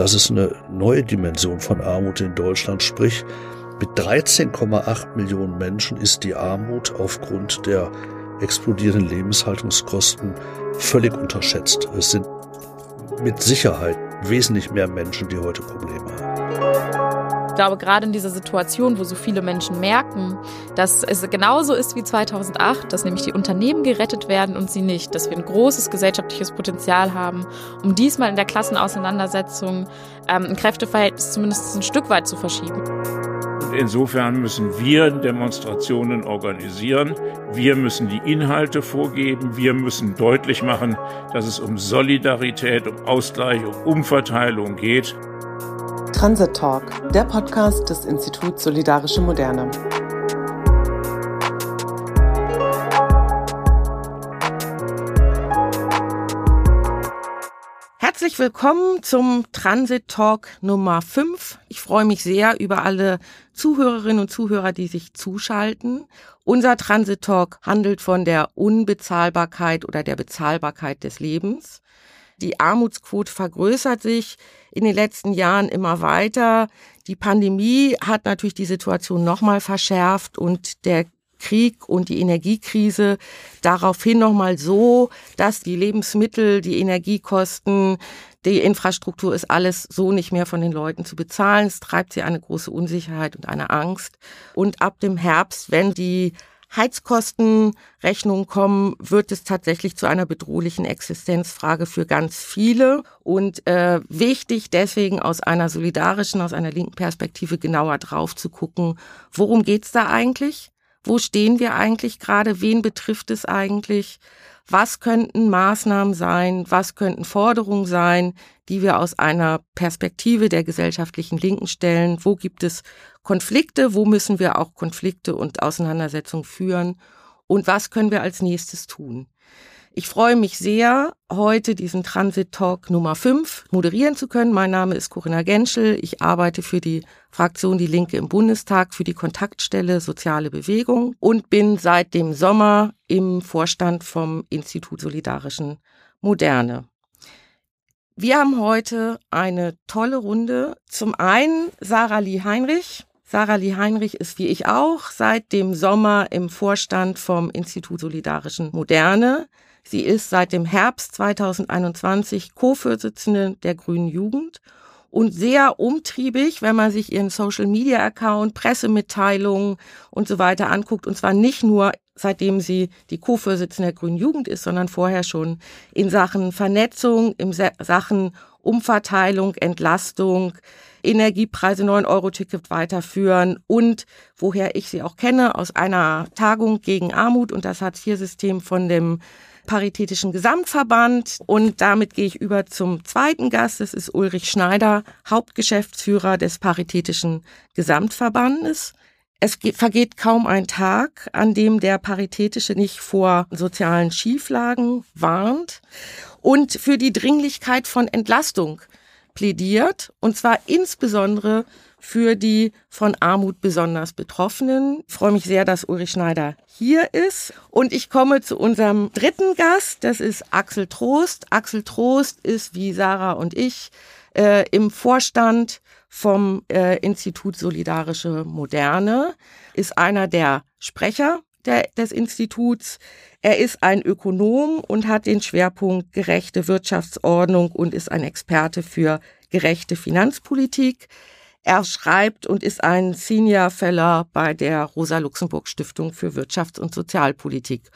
Das ist eine neue Dimension von Armut in Deutschland. Sprich, mit 13,8 Millionen Menschen ist die Armut aufgrund der explodierenden Lebenshaltungskosten völlig unterschätzt. Es sind mit Sicherheit wesentlich mehr Menschen, die heute Probleme haben. Ich glaube, gerade in dieser Situation, wo so viele Menschen merken, dass es genauso ist wie 2008, dass nämlich die Unternehmen gerettet werden und sie nicht, dass wir ein großes gesellschaftliches Potenzial haben, um diesmal in der Klassenauseinandersetzung ähm, ein Kräfteverhältnis zumindest ein Stück weit zu verschieben. Insofern müssen wir Demonstrationen organisieren. Wir müssen die Inhalte vorgeben. Wir müssen deutlich machen, dass es um Solidarität, um Ausgleich, um Umverteilung geht. Transit Talk, der Podcast des Instituts Solidarische Moderne. Herzlich willkommen zum Transit Talk Nummer 5. Ich freue mich sehr über alle Zuhörerinnen und Zuhörer, die sich zuschalten. Unser Transit Talk handelt von der Unbezahlbarkeit oder der Bezahlbarkeit des Lebens. Die Armutsquote vergrößert sich in den letzten Jahren immer weiter. Die Pandemie hat natürlich die Situation nochmal verschärft und der Krieg und die Energiekrise daraufhin nochmal so, dass die Lebensmittel, die Energiekosten, die Infrastruktur ist alles so nicht mehr von den Leuten zu bezahlen. Es treibt sie eine große Unsicherheit und eine Angst. Und ab dem Herbst, wenn die Heizkostenrechnungen kommen, wird es tatsächlich zu einer bedrohlichen Existenzfrage für ganz viele. Und äh, wichtig deswegen aus einer solidarischen, aus einer linken Perspektive genauer drauf zu gucken, worum geht's da eigentlich? Wo stehen wir eigentlich gerade? Wen betrifft es eigentlich? Was könnten Maßnahmen sein? Was könnten Forderungen sein, die wir aus einer Perspektive der gesellschaftlichen Linken stellen? Wo gibt es Konflikte? Wo müssen wir auch Konflikte und Auseinandersetzungen führen? Und was können wir als nächstes tun? Ich freue mich sehr, heute diesen Transit Talk Nummer 5 moderieren zu können. Mein Name ist Corinna Genschel. Ich arbeite für die Fraktion Die Linke im Bundestag für die Kontaktstelle Soziale Bewegung und bin seit dem Sommer im Vorstand vom Institut Solidarischen Moderne. Wir haben heute eine tolle Runde. Zum einen Sarah Lee Heinrich. Sarah Lee Heinrich ist wie ich auch seit dem Sommer im Vorstand vom Institut Solidarischen Moderne. Sie ist seit dem Herbst 2021 Co-Vorsitzende der Grünen Jugend und sehr umtriebig, wenn man sich ihren Social-Media-Account, Pressemitteilungen und so weiter anguckt. Und zwar nicht nur seitdem sie die Co-Vorsitzende der Grünen Jugend ist, sondern vorher schon in Sachen Vernetzung, in Sachen Umverteilung, Entlastung, Energiepreise, 9-Euro-Ticket weiterführen und woher ich sie auch kenne, aus einer Tagung gegen Armut und das Hartz-IV-System von dem Paritätischen Gesamtverband. Und damit gehe ich über zum zweiten Gast. Das ist Ulrich Schneider, Hauptgeschäftsführer des Paritätischen Gesamtverbandes. Es vergeht kaum ein Tag, an dem der Paritätische nicht vor sozialen Schieflagen warnt und für die Dringlichkeit von Entlastung plädiert, und zwar insbesondere für die von Armut besonders Betroffenen. Ich freue mich sehr, dass Ulrich Schneider hier ist. Und ich komme zu unserem dritten Gast. Das ist Axel Trost. Axel Trost ist wie Sarah und ich äh, im Vorstand vom äh, Institut Solidarische Moderne, ist einer der Sprecher der, des Instituts. Er ist ein Ökonom und hat den Schwerpunkt gerechte Wirtschaftsordnung und ist ein Experte für gerechte Finanzpolitik. Er schreibt und ist ein Senior Fellow bei der Rosa-Luxemburg-Stiftung für Wirtschafts- und Sozialpolitik.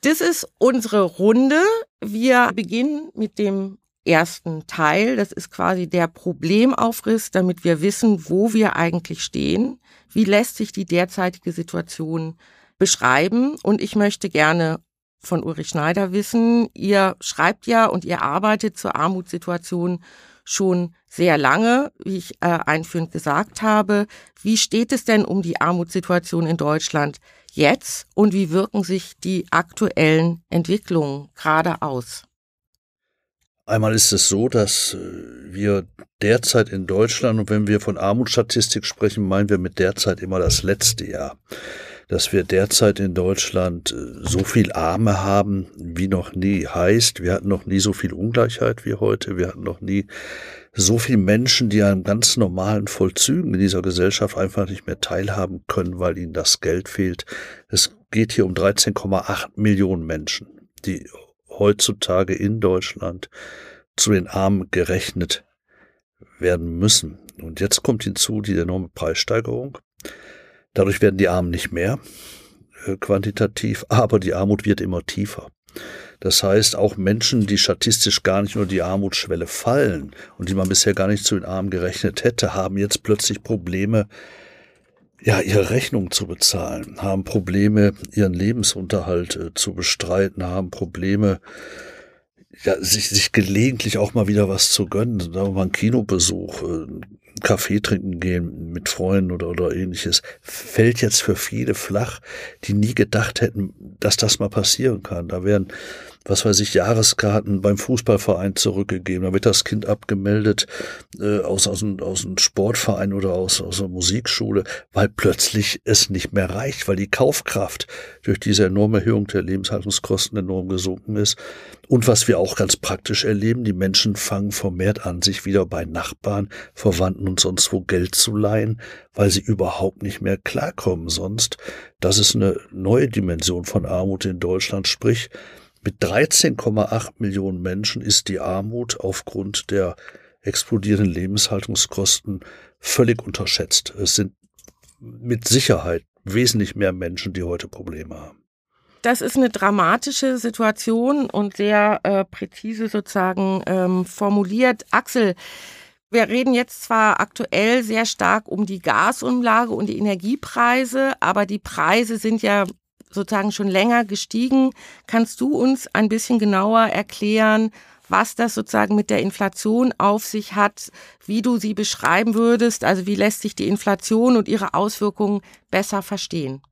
Das ist unsere Runde. Wir beginnen mit dem ersten Teil. Das ist quasi der Problemaufriss, damit wir wissen, wo wir eigentlich stehen. Wie lässt sich die derzeitige Situation beschreiben? Und ich möchte gerne von Ulrich Schneider wissen, ihr schreibt ja und ihr arbeitet zur Armutssituation schon sehr lange, wie ich äh, einführend gesagt habe. Wie steht es denn um die Armutssituation in Deutschland jetzt und wie wirken sich die aktuellen Entwicklungen gerade aus? Einmal ist es so, dass äh, wir derzeit in Deutschland, und wenn wir von Armutsstatistik sprechen, meinen wir mit derzeit immer das letzte Jahr. Dass wir derzeit in Deutschland äh, so viel Arme haben wie noch nie. Heißt, wir hatten noch nie so viel Ungleichheit wie heute. Wir hatten noch nie so viele Menschen, die an ganz normalen Vollzügen in dieser Gesellschaft einfach nicht mehr teilhaben können, weil ihnen das Geld fehlt. Es geht hier um 13,8 Millionen Menschen, die heutzutage in Deutschland zu den Armen gerechnet werden müssen. Und jetzt kommt hinzu die enorme Preissteigerung. Dadurch werden die Armen nicht mehr äh, quantitativ, aber die Armut wird immer tiefer. Das heißt, auch Menschen, die statistisch gar nicht nur die Armutsschwelle fallen und die man bisher gar nicht zu den Armen gerechnet hätte, haben jetzt plötzlich Probleme, ja, ihre Rechnung zu bezahlen, haben Probleme, ihren Lebensunterhalt äh, zu bestreiten, haben Probleme, ja, sich, sich gelegentlich auch mal wieder was zu gönnen, sagen wir mal einen Kinobesuch, äh, Kaffee trinken gehen mit Freunden oder, oder ähnliches, fällt jetzt für viele flach, die nie gedacht hätten, dass das mal passieren kann. Da werden was weiß ich, Jahreskarten beim Fußballverein zurückgegeben. Da wird das Kind abgemeldet äh, aus, aus, einem, aus einem Sportverein oder aus, aus einer Musikschule, weil plötzlich es nicht mehr reicht, weil die Kaufkraft durch diese enorme Erhöhung der Lebenshaltungskosten enorm gesunken ist. Und was wir auch ganz praktisch erleben, die Menschen fangen vermehrt an, sich wieder bei Nachbarn, Verwandten und sonst wo Geld zu leihen, weil sie überhaupt nicht mehr klarkommen sonst. Das ist eine neue Dimension von Armut in Deutschland, sprich, mit 13,8 Millionen Menschen ist die Armut aufgrund der explodierenden Lebenshaltungskosten völlig unterschätzt. Es sind mit Sicherheit wesentlich mehr Menschen, die heute Probleme haben. Das ist eine dramatische Situation und sehr äh, präzise sozusagen ähm, formuliert. Axel, wir reden jetzt zwar aktuell sehr stark um die Gasumlage und die Energiepreise, aber die Preise sind ja sozusagen schon länger gestiegen. Kannst du uns ein bisschen genauer erklären, was das sozusagen mit der Inflation auf sich hat, wie du sie beschreiben würdest, also wie lässt sich die Inflation und ihre Auswirkungen besser verstehen?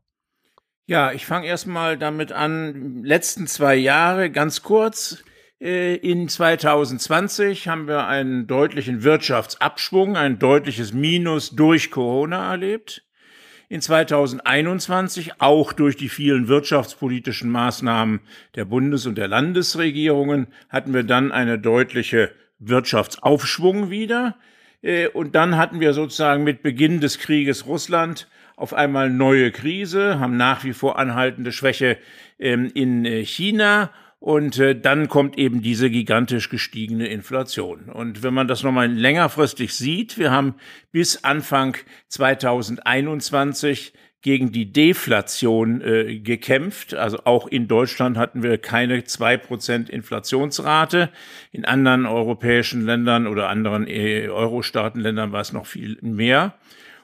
Ja, ich fange erstmal damit an, letzten zwei Jahre ganz kurz. Äh, in 2020 haben wir einen deutlichen Wirtschaftsabschwung, ein deutliches Minus durch Corona erlebt in 2021 auch durch die vielen wirtschaftspolitischen Maßnahmen der Bundes- und der Landesregierungen hatten wir dann eine deutliche Wirtschaftsaufschwung wieder. Äh, und dann hatten wir sozusagen mit Beginn des Krieges Russland auf einmal neue Krise, haben nach wie vor anhaltende Schwäche ähm, in äh, China und äh, dann kommt eben diese gigantisch gestiegene Inflation. Und wenn man das nochmal längerfristig sieht, wir haben bis Anfang 2021 gegen die Deflation äh, gekämpft. Also auch in Deutschland hatten wir keine zwei Prozent Inflationsrate. In anderen europäischen Ländern oder anderen äh, Euro-Staatenländern war es noch viel mehr.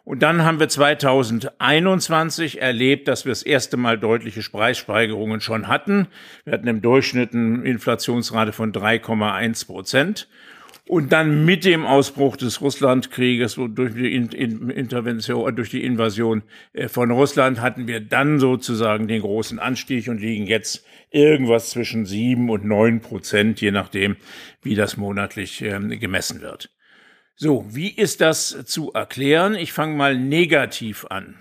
Und dann haben wir 2021 erlebt, dass wir das erste Mal deutliche Preissteigerungen schon hatten. Wir hatten im Durchschnitt eine Inflationsrate von 3,1 Prozent. Und dann mit dem Ausbruch des Russlandkrieges durch die Intervention, durch die Invasion äh, von Russland hatten wir dann sozusagen den großen Anstieg und liegen jetzt irgendwas zwischen sieben und neun Prozent, je nachdem, wie das monatlich ähm, gemessen wird. So, wie ist das zu erklären? Ich fange mal negativ an.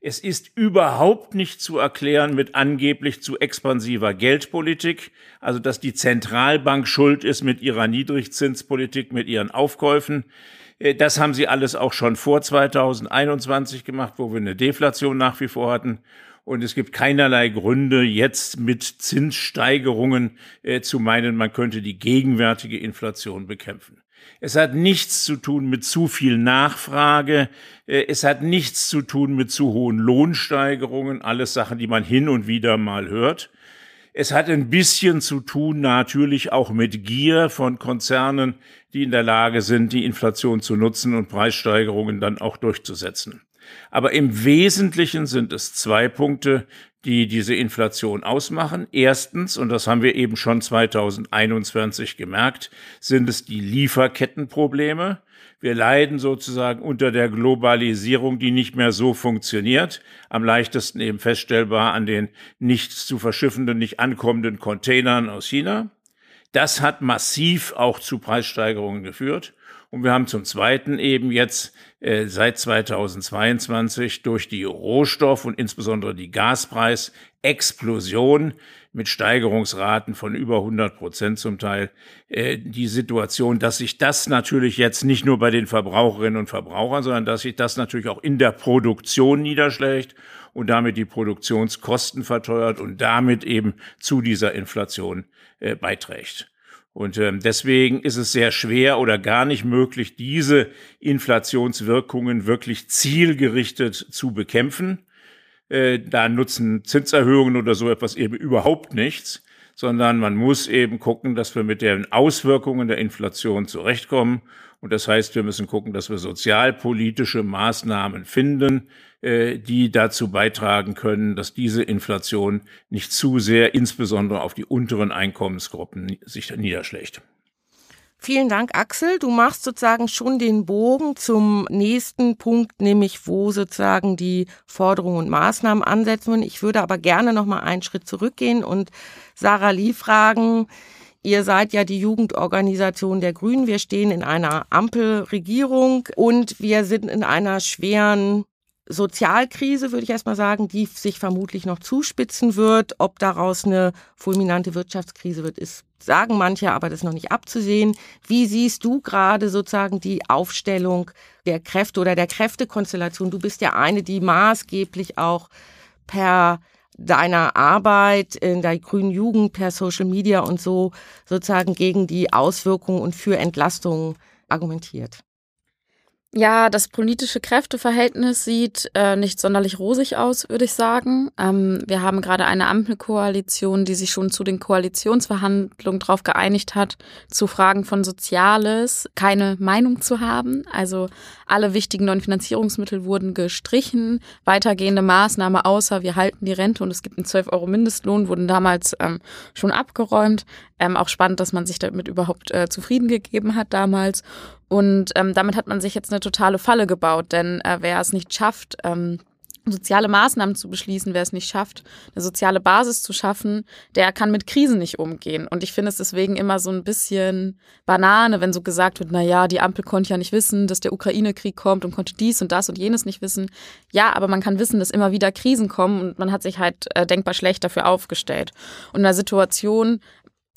Es ist überhaupt nicht zu erklären mit angeblich zu expansiver Geldpolitik, also dass die Zentralbank schuld ist mit ihrer Niedrigzinspolitik, mit ihren Aufkäufen. Äh, das haben sie alles auch schon vor 2021 gemacht, wo wir eine Deflation nach wie vor hatten. Und es gibt keinerlei Gründe, jetzt mit Zinssteigerungen äh, zu meinen, man könnte die gegenwärtige Inflation bekämpfen. Es hat nichts zu tun mit zu viel Nachfrage. Äh, es hat nichts zu tun mit zu hohen Lohnsteigerungen. Alles Sachen, die man hin und wieder mal hört. Es hat ein bisschen zu tun natürlich auch mit Gier von Konzernen, die in der Lage sind, die Inflation zu nutzen und Preissteigerungen dann auch durchzusetzen. Aber im Wesentlichen sind es zwei Punkte, die diese Inflation ausmachen. Erstens, und das haben wir eben schon 2021 gemerkt, sind es die Lieferkettenprobleme. Wir leiden sozusagen unter der Globalisierung, die nicht mehr so funktioniert. Am leichtesten eben feststellbar an den nicht zu verschiffenden, nicht ankommenden Containern aus China. Das hat massiv auch zu Preissteigerungen geführt. Und wir haben zum Zweiten eben jetzt äh, seit 2022 durch die Rohstoff- und insbesondere die Gaspreisexplosion mit Steigerungsraten von über 100 Prozent zum Teil äh, die Situation, dass sich das natürlich jetzt nicht nur bei den Verbraucherinnen und Verbrauchern, sondern dass sich das natürlich auch in der Produktion niederschlägt und damit die Produktionskosten verteuert und damit eben zu dieser Inflation äh, beiträgt. Und ähm, deswegen ist es sehr schwer oder gar nicht möglich, diese Inflationswirkungen wirklich zielgerichtet zu bekämpfen. Äh, da nutzen Zinserhöhungen oder so etwas eben überhaupt nichts, sondern man muss eben gucken, dass wir mit den Auswirkungen der Inflation zurechtkommen. Und das heißt, wir müssen gucken, dass wir sozialpolitische Maßnahmen finden, äh, die dazu beitragen können, dass diese Inflation nicht zu sehr, insbesondere auf die unteren Einkommensgruppen, sich niederschlägt. Vielen Dank, Axel. Du machst sozusagen schon den Bogen zum nächsten Punkt, nämlich wo sozusagen die Forderungen und Maßnahmen ansetzen. Ich würde aber gerne noch mal einen Schritt zurückgehen und Sarah Lee fragen. Ihr seid ja die Jugendorganisation der Grünen. Wir stehen in einer Ampelregierung und wir sind in einer schweren Sozialkrise, würde ich erstmal sagen, die sich vermutlich noch zuspitzen wird. Ob daraus eine fulminante Wirtschaftskrise wird, ist, sagen manche, aber das ist noch nicht abzusehen. Wie siehst du gerade sozusagen die Aufstellung der Kräfte oder der Kräftekonstellation? Du bist ja eine, die maßgeblich auch per deiner Arbeit in der grünen Jugend, per Social Media und so sozusagen gegen die Auswirkungen und für Entlastungen argumentiert. Ja, das politische Kräfteverhältnis sieht äh, nicht sonderlich rosig aus, würde ich sagen. Ähm, wir haben gerade eine Ampelkoalition, die sich schon zu den Koalitionsverhandlungen darauf geeinigt hat, zu Fragen von Soziales keine Meinung zu haben. Also alle wichtigen neuen Finanzierungsmittel wurden gestrichen. Weitergehende Maßnahmen außer wir halten die Rente und es gibt einen 12 Euro Mindestlohn, wurden damals ähm, schon abgeräumt. Ähm, auch spannend, dass man sich damit überhaupt äh, zufrieden gegeben hat damals. Und ähm, damit hat man sich jetzt eine totale Falle gebaut, denn äh, wer es nicht schafft, ähm, soziale Maßnahmen zu beschließen, wer es nicht schafft, eine soziale Basis zu schaffen, der kann mit Krisen nicht umgehen. Und ich finde es deswegen immer so ein bisschen Banane, wenn so gesagt wird, na ja, die Ampel konnte ja nicht wissen, dass der Ukraine-Krieg kommt und konnte dies und das und jenes nicht wissen. Ja, aber man kann wissen, dass immer wieder Krisen kommen und man hat sich halt äh, denkbar schlecht dafür aufgestellt. Und in einer Situation,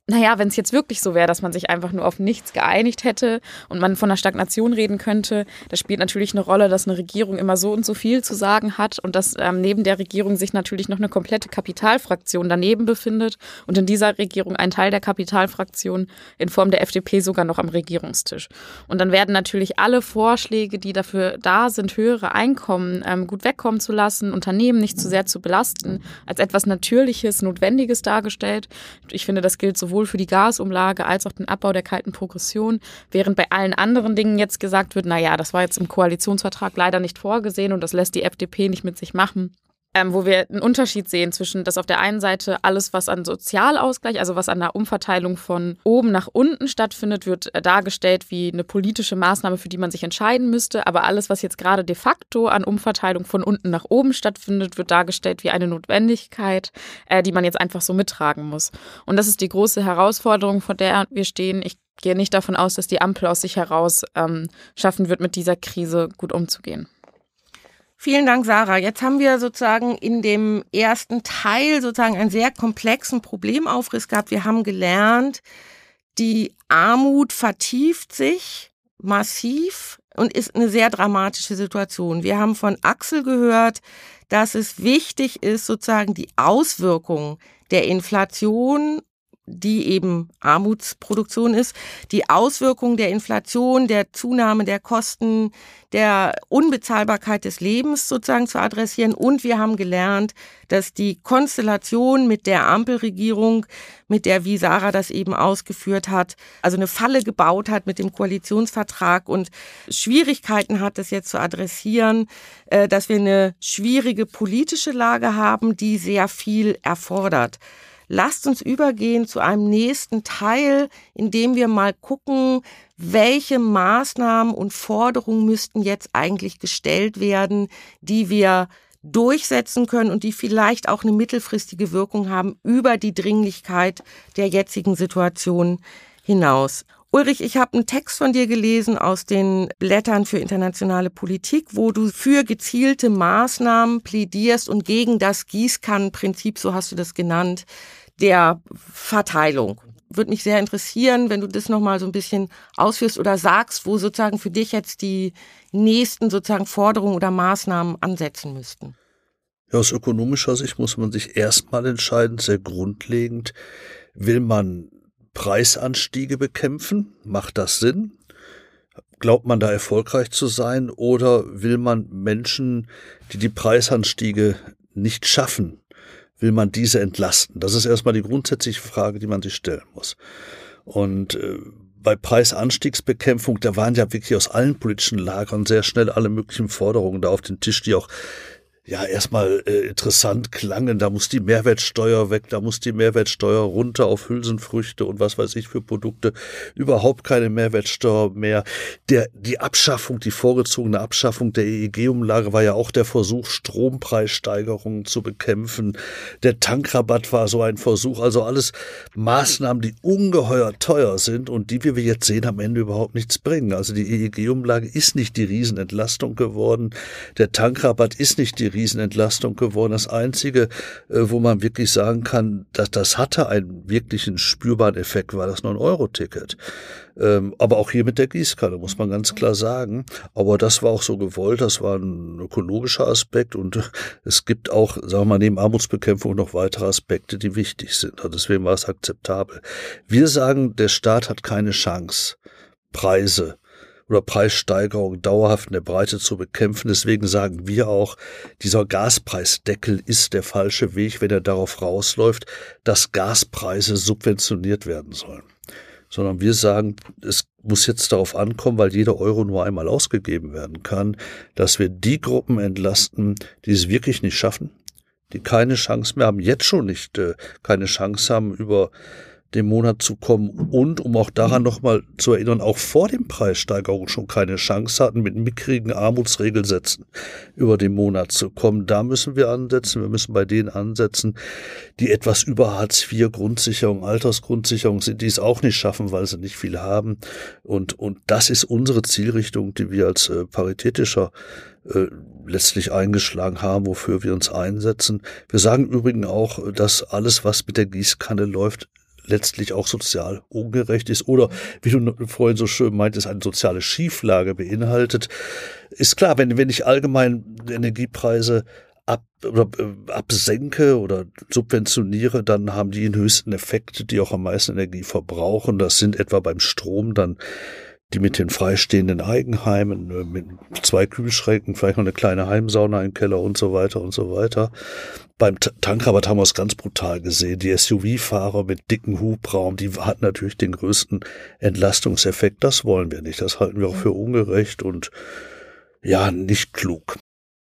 naja, wenn es jetzt wirklich so wäre, dass man sich einfach nur auf nichts geeinigt hätte und man von einer Stagnation reden könnte, das spielt natürlich eine Rolle, dass eine Regierung immer so und so viel zu sagen hat und dass ähm, neben der Regierung sich natürlich noch eine komplette Kapitalfraktion daneben befindet und in dieser Regierung ein Teil der Kapitalfraktion in Form der FDP sogar noch am Regierungstisch. Und dann werden natürlich alle Vorschläge, die dafür da sind, höhere Einkommen ähm, gut wegkommen zu lassen, Unternehmen nicht zu sehr zu belasten, als etwas Natürliches, Notwendiges dargestellt. Ich finde, das gilt sowohl sowohl für die Gasumlage als auch den Abbau der kalten Progression, während bei allen anderen Dingen jetzt gesagt wird, na ja, das war jetzt im Koalitionsvertrag leider nicht vorgesehen und das lässt die FDP nicht mit sich machen ähm, wo wir einen Unterschied sehen zwischen, dass auf der einen Seite alles, was an Sozialausgleich, also was an der Umverteilung von oben nach unten stattfindet, wird äh, dargestellt wie eine politische Maßnahme, für die man sich entscheiden müsste. Aber alles, was jetzt gerade de facto an Umverteilung von unten nach oben stattfindet, wird dargestellt wie eine Notwendigkeit, äh, die man jetzt einfach so mittragen muss. Und das ist die große Herausforderung, vor der wir stehen. Ich gehe nicht davon aus, dass die Ampel aus sich heraus ähm, schaffen wird, mit dieser Krise gut umzugehen. Vielen Dank, Sarah. Jetzt haben wir sozusagen in dem ersten Teil sozusagen einen sehr komplexen Problemaufriss gehabt. Wir haben gelernt, die Armut vertieft sich massiv und ist eine sehr dramatische Situation. Wir haben von Axel gehört, dass es wichtig ist, sozusagen die Auswirkungen der Inflation die eben Armutsproduktion ist, die Auswirkungen der Inflation, der Zunahme der Kosten, der Unbezahlbarkeit des Lebens sozusagen zu adressieren. Und wir haben gelernt, dass die Konstellation mit der Ampelregierung, mit der, wie Sarah das eben ausgeführt hat, also eine Falle gebaut hat mit dem Koalitionsvertrag und Schwierigkeiten hat, das jetzt zu adressieren, äh, dass wir eine schwierige politische Lage haben, die sehr viel erfordert. Lasst uns übergehen zu einem nächsten Teil, in dem wir mal gucken, welche Maßnahmen und Forderungen müssten jetzt eigentlich gestellt werden, die wir durchsetzen können und die vielleicht auch eine mittelfristige Wirkung haben über die Dringlichkeit der jetzigen Situation hinaus. Ulrich, ich habe einen Text von dir gelesen aus den Blättern für internationale Politik, wo du für gezielte Maßnahmen plädierst und gegen das Gießkannenprinzip, so hast du das genannt, der Verteilung. Würde mich sehr interessieren, wenn du das nochmal so ein bisschen ausführst oder sagst, wo sozusagen für dich jetzt die nächsten sozusagen Forderungen oder Maßnahmen ansetzen müssten. Ja, aus ökonomischer Sicht muss man sich erstmal entscheiden, sehr grundlegend, will man Preisanstiege bekämpfen? Macht das Sinn? Glaubt man da erfolgreich zu sein oder will man Menschen, die die Preisanstiege nicht schaffen, will man diese entlasten? Das ist erstmal die grundsätzliche Frage, die man sich stellen muss. Und äh, bei Preisanstiegsbekämpfung, da waren ja wirklich aus allen politischen Lagern sehr schnell alle möglichen Forderungen da auf den Tisch, die auch ja erstmal äh, interessant klangen. Da muss die Mehrwertsteuer weg, da muss die Mehrwertsteuer runter auf Hülsenfrüchte und was weiß ich für Produkte. Überhaupt keine Mehrwertsteuer mehr. Der, die Abschaffung, die vorgezogene Abschaffung der EEG-Umlage war ja auch der Versuch, Strompreissteigerungen zu bekämpfen. Der Tankrabatt war so ein Versuch. Also alles Maßnahmen, die ungeheuer teuer sind und die, wie wir jetzt sehen, am Ende überhaupt nichts bringen. Also die EEG-Umlage ist nicht die Riesenentlastung geworden. Der Tankrabatt ist nicht die Riesenentlastung geworden. Das Einzige, äh, wo man wirklich sagen kann, dass das hatte einen wirklichen spürbaren Effekt, war das 9-Euro-Ticket. Ähm, aber auch hier mit der Gießkanne, muss man ganz klar sagen. Aber das war auch so gewollt, das war ein ökologischer Aspekt und es gibt auch, sagen wir mal, neben Armutsbekämpfung noch weitere Aspekte, die wichtig sind. Also deswegen war es akzeptabel. Wir sagen, der Staat hat keine Chance, Preise oder Preissteigerungen dauerhaft in der Breite zu bekämpfen. Deswegen sagen wir auch, dieser Gaspreisdeckel ist der falsche Weg, wenn er darauf rausläuft, dass Gaspreise subventioniert werden sollen. Sondern wir sagen, es muss jetzt darauf ankommen, weil jeder Euro nur einmal ausgegeben werden kann, dass wir die Gruppen entlasten, die es wirklich nicht schaffen, die keine Chance mehr haben, jetzt schon nicht äh, keine Chance haben, über dem Monat zu kommen und um auch daran nochmal zu erinnern, auch vor dem Preissteigerung schon keine Chance hatten, mit mickrigen Armutsregelsätzen über den Monat zu kommen. Da müssen wir ansetzen. Wir müssen bei denen ansetzen, die etwas über Hartz IV Grundsicherung, Altersgrundsicherung sind, die es auch nicht schaffen, weil sie nicht viel haben. Und, und das ist unsere Zielrichtung, die wir als äh, paritätischer äh, letztlich eingeschlagen haben, wofür wir uns einsetzen. Wir sagen übrigens auch, dass alles, was mit der Gießkanne läuft, letztlich auch sozial ungerecht ist oder, wie du vorhin so schön meintest, eine soziale Schieflage beinhaltet. Ist klar, wenn, wenn ich allgemein Energiepreise ab, oder, äh, absenke oder subventioniere, dann haben die den höchsten Effekt, die auch am meisten Energie verbrauchen. Das sind etwa beim Strom dann die mit den freistehenden Eigenheimen, äh, mit zwei Kühlschränken, vielleicht noch eine kleine Heimsauna im Keller und so weiter und so weiter. Beim Tankrabatt haben wir es ganz brutal gesehen. Die SUV-Fahrer mit dicken Hubraum, die hatten natürlich den größten Entlastungseffekt. Das wollen wir nicht. Das halten wir auch für ungerecht und ja, nicht klug.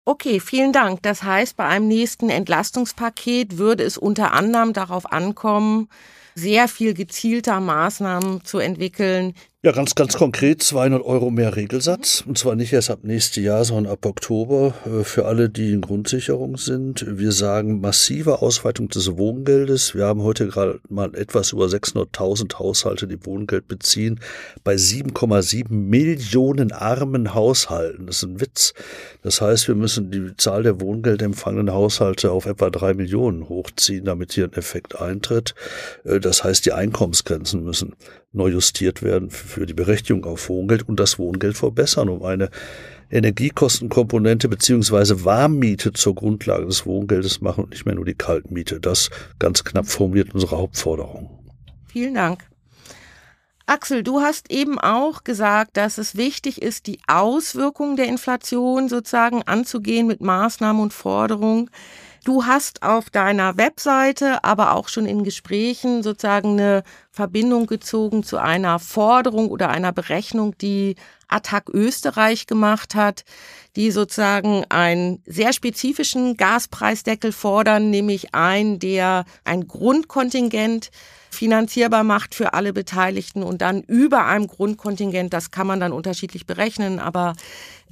Okay, vielen Dank. Das heißt, bei einem nächsten Entlastungspaket würde es unter anderem darauf ankommen, sehr viel gezielter Maßnahmen zu entwickeln, ja, ganz, ganz konkret 200 Euro mehr Regelsatz. Und zwar nicht erst ab nächstes Jahr, sondern ab Oktober äh, für alle, die in Grundsicherung sind. Wir sagen massive Ausweitung des Wohngeldes. Wir haben heute gerade mal etwas über 600.000 Haushalte, die Wohngeld beziehen. Bei 7,7 Millionen armen Haushalten. Das ist ein Witz. Das heißt, wir müssen die Zahl der Wohngeldempfangenden Haushalte auf etwa drei Millionen hochziehen, damit hier ein Effekt eintritt. Äh, das heißt, die Einkommensgrenzen müssen neu justiert werden für die Berechtigung auf Wohngeld und das Wohngeld verbessern, um eine Energiekostenkomponente beziehungsweise Warmmiete zur Grundlage des Wohngeldes machen und nicht mehr nur die Kaltmiete. Das ganz knapp formuliert unsere Hauptforderung. Vielen Dank. Axel, du hast eben auch gesagt, dass es wichtig ist, die Auswirkungen der Inflation sozusagen anzugehen mit Maßnahmen und Forderungen. Du hast auf deiner Webseite, aber auch schon in Gesprächen sozusagen eine Verbindung gezogen zu einer Forderung oder einer Berechnung, die Attac Österreich gemacht hat, die sozusagen einen sehr spezifischen Gaspreisdeckel fordern, nämlich einen, der ein Grundkontingent finanzierbar macht für alle Beteiligten und dann über einem Grundkontingent, das kann man dann unterschiedlich berechnen, aber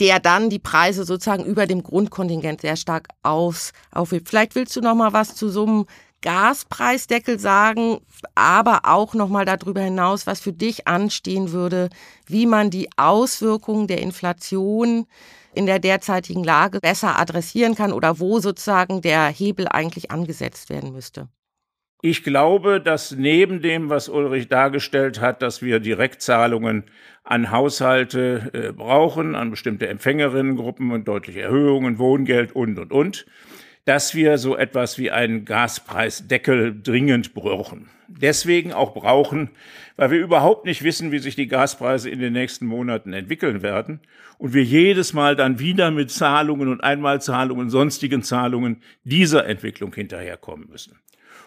der dann die Preise sozusagen über dem Grundkontingent sehr stark aufhebt. Vielleicht willst du noch mal was zu so einem Gaspreisdeckel sagen, aber auch noch mal darüber hinaus, was für dich anstehen würde, wie man die Auswirkungen der Inflation in der derzeitigen Lage besser adressieren kann oder wo sozusagen der Hebel eigentlich angesetzt werden müsste. Ich glaube, dass neben dem, was Ulrich dargestellt hat, dass wir Direktzahlungen an Haushalte äh, brauchen, an bestimmte Empfängerinnengruppen und deutliche Erhöhungen, Wohngeld und, und, und, dass wir so etwas wie einen Gaspreisdeckel dringend brauchen. Deswegen auch brauchen, weil wir überhaupt nicht wissen, wie sich die Gaspreise in den nächsten Monaten entwickeln werden und wir jedes Mal dann wieder mit Zahlungen und Einmalzahlungen, sonstigen Zahlungen dieser Entwicklung hinterherkommen müssen.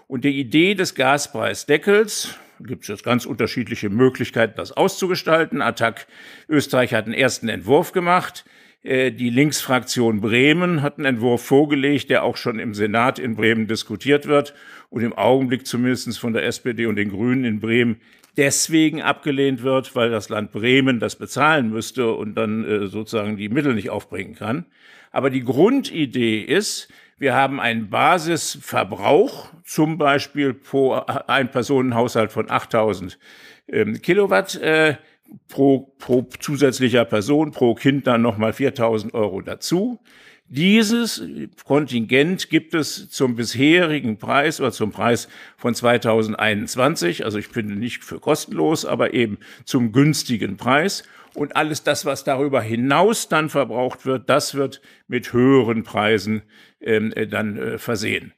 Und die Idee des Gaspreisdeckels, gibt es jetzt ganz unterschiedliche Möglichkeiten, das auszugestalten. Attac Österreich hat einen ersten Entwurf gemacht. Äh, die Linksfraktion Bremen hat einen Entwurf vorgelegt, der auch schon im Senat in Bremen diskutiert wird und im Augenblick zumindest von der SPD und den Grünen in Bremen deswegen abgelehnt wird, weil das Land Bremen das bezahlen müsste und dann äh, sozusagen die Mittel nicht aufbringen kann. Aber die Grundidee ist, wir haben einen Basisverbrauch, zum Beispiel pro ein Personenhaushalt von 8000 ähm, Kilowatt äh, pro, pro zusätzlicher Person, pro Kind dann nochmal 4000 Euro dazu. Dieses Kontingent gibt es zum bisherigen Preis oder zum Preis von 2021. Also ich finde nicht für kostenlos, aber eben zum günstigen Preis. Und alles das, was darüber hinaus dann verbraucht wird, das wird mit höheren Preisen äh, dann äh, versehen.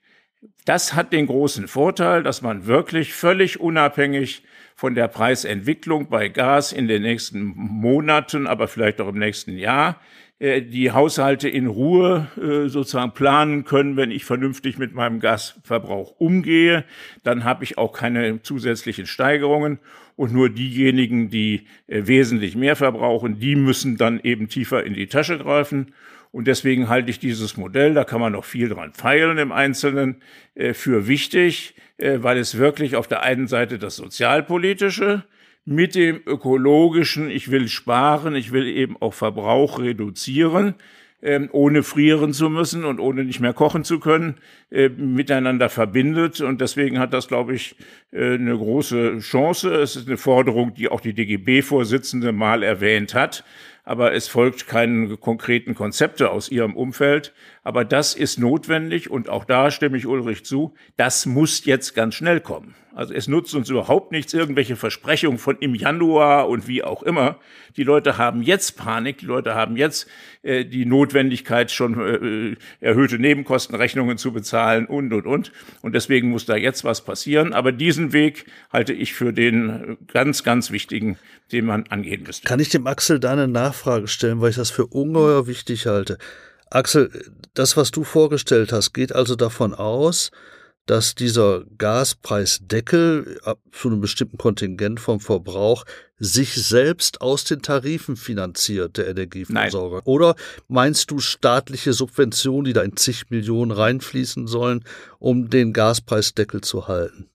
Das hat den großen Vorteil, dass man wirklich völlig unabhängig von der Preisentwicklung bei Gas in den nächsten Monaten, aber vielleicht auch im nächsten Jahr, äh, die Haushalte in Ruhe sozusagen planen können, wenn ich vernünftig mit meinem Gasverbrauch umgehe. Dann habe ich auch keine zusätzlichen Steigerungen. Und nur diejenigen, die wesentlich mehr verbrauchen, die müssen dann eben tiefer in die Tasche greifen. Und deswegen halte ich dieses Modell, da kann man noch viel dran feilen im Einzelnen, äh, für wichtig, äh, weil es wirklich auf der einen Seite das Sozialpolitische mit dem ökologischen, ich will sparen, ich will eben auch Verbrauch reduzieren, ähm, ohne frieren zu müssen und ohne nicht mehr kochen zu können, miteinander verbindet. Und deswegen hat das, glaube ich, eine große Chance. Es ist eine Forderung, die auch die DGB-Vorsitzende mal erwähnt hat aber es folgt keinen konkreten Konzepte aus ihrem Umfeld. Aber das ist notwendig und auch da stimme ich Ulrich zu. Das muss jetzt ganz schnell kommen. Also es nutzt uns überhaupt nichts, irgendwelche Versprechungen von im Januar und wie auch immer. Die Leute haben jetzt Panik, die Leute haben jetzt äh, die Notwendigkeit, schon äh, erhöhte Nebenkostenrechnungen zu bezahlen und, und, und. Und deswegen muss da jetzt was passieren. Aber diesen Weg halte ich für den ganz, ganz wichtigen, den man angehen müsste. Kann ich dem Axel da eine Nachfrage stellen, weil ich das für ungeheuer wichtig halte? Axel, das, was du vorgestellt hast, geht also davon aus, dass dieser Gaspreisdeckel zu einem bestimmten Kontingent vom Verbrauch sich selbst aus den Tarifen finanziert, der Energieversorger? Nein. Oder meinst du staatliche Subventionen, die da in zig Millionen reinfließen sollen, um den Gaspreisdeckel zu halten?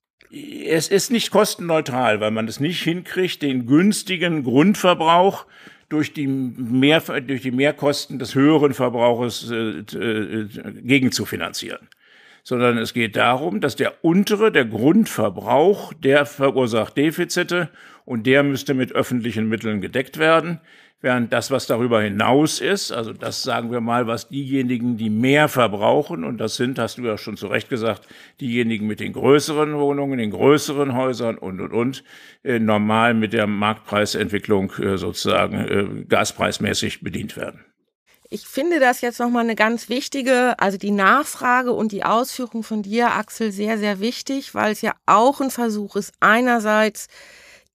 Es ist nicht kostenneutral, weil man es nicht hinkriegt, den günstigen Grundverbrauch durch die, Mehr, durch die Mehrkosten des höheren Verbrauches äh, äh, gegen zu finanzieren sondern es geht darum, dass der untere, der Grundverbrauch, der verursacht Defizite und der müsste mit öffentlichen Mitteln gedeckt werden. Während das, was darüber hinaus ist, also das sagen wir mal, was diejenigen, die mehr verbrauchen, und das sind, hast du ja schon zu Recht gesagt, diejenigen mit den größeren Wohnungen, den größeren Häusern und, und, und, äh, normal mit der Marktpreisentwicklung äh, sozusagen äh, gaspreismäßig bedient werden. Ich finde das jetzt nochmal eine ganz wichtige, also die Nachfrage und die Ausführung von dir, Axel, sehr, sehr wichtig, weil es ja auch ein Versuch ist, einerseits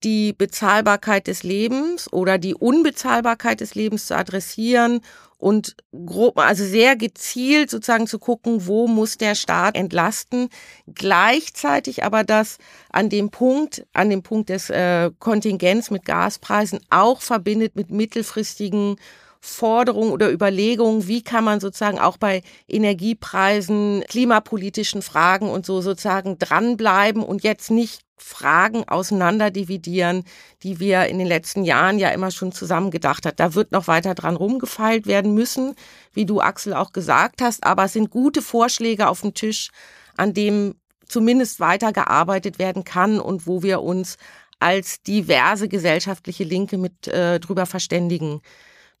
die Bezahlbarkeit des Lebens oder die Unbezahlbarkeit des Lebens zu adressieren und grob, also sehr gezielt sozusagen zu gucken, wo muss der Staat entlasten, gleichzeitig aber das an dem Punkt, an dem Punkt des äh, Kontingents mit Gaspreisen auch verbindet mit mittelfristigen Forderungen oder Überlegungen, wie kann man sozusagen auch bei Energiepreisen, klimapolitischen Fragen und so sozusagen dranbleiben und jetzt nicht Fragen auseinanderdividieren, die wir in den letzten Jahren ja immer schon zusammen gedacht hat. Da wird noch weiter dran rumgefeilt werden müssen, wie du Axel auch gesagt hast, aber es sind gute Vorschläge auf dem Tisch, an dem zumindest weitergearbeitet werden kann und wo wir uns als diverse gesellschaftliche Linke mit äh, drüber verständigen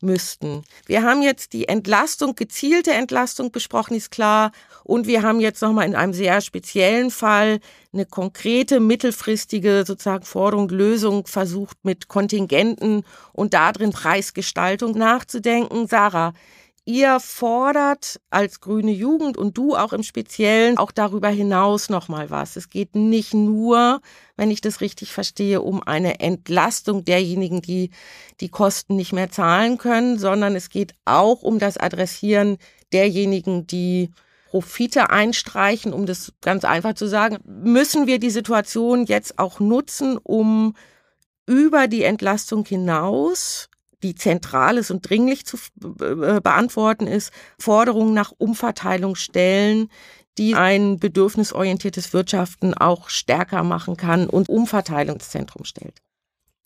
müssten. Wir haben jetzt die Entlastung, gezielte Entlastung besprochen, ist klar. Und wir haben jetzt nochmal in einem sehr speziellen Fall eine konkrete, mittelfristige sozusagen Forderung, Lösung versucht mit Kontingenten und darin Preisgestaltung nachzudenken. Sarah, Ihr fordert als grüne Jugend und du auch im Speziellen auch darüber hinaus nochmal was. Es geht nicht nur, wenn ich das richtig verstehe, um eine Entlastung derjenigen, die die Kosten nicht mehr zahlen können, sondern es geht auch um das Adressieren derjenigen, die Profite einstreichen, um das ganz einfach zu sagen. Müssen wir die Situation jetzt auch nutzen, um über die Entlastung hinaus die zentral ist und dringlich zu beantworten ist, Forderungen nach Umverteilung stellen, die ein bedürfnisorientiertes Wirtschaften auch stärker machen kann und Umverteilung ins Zentrum stellt.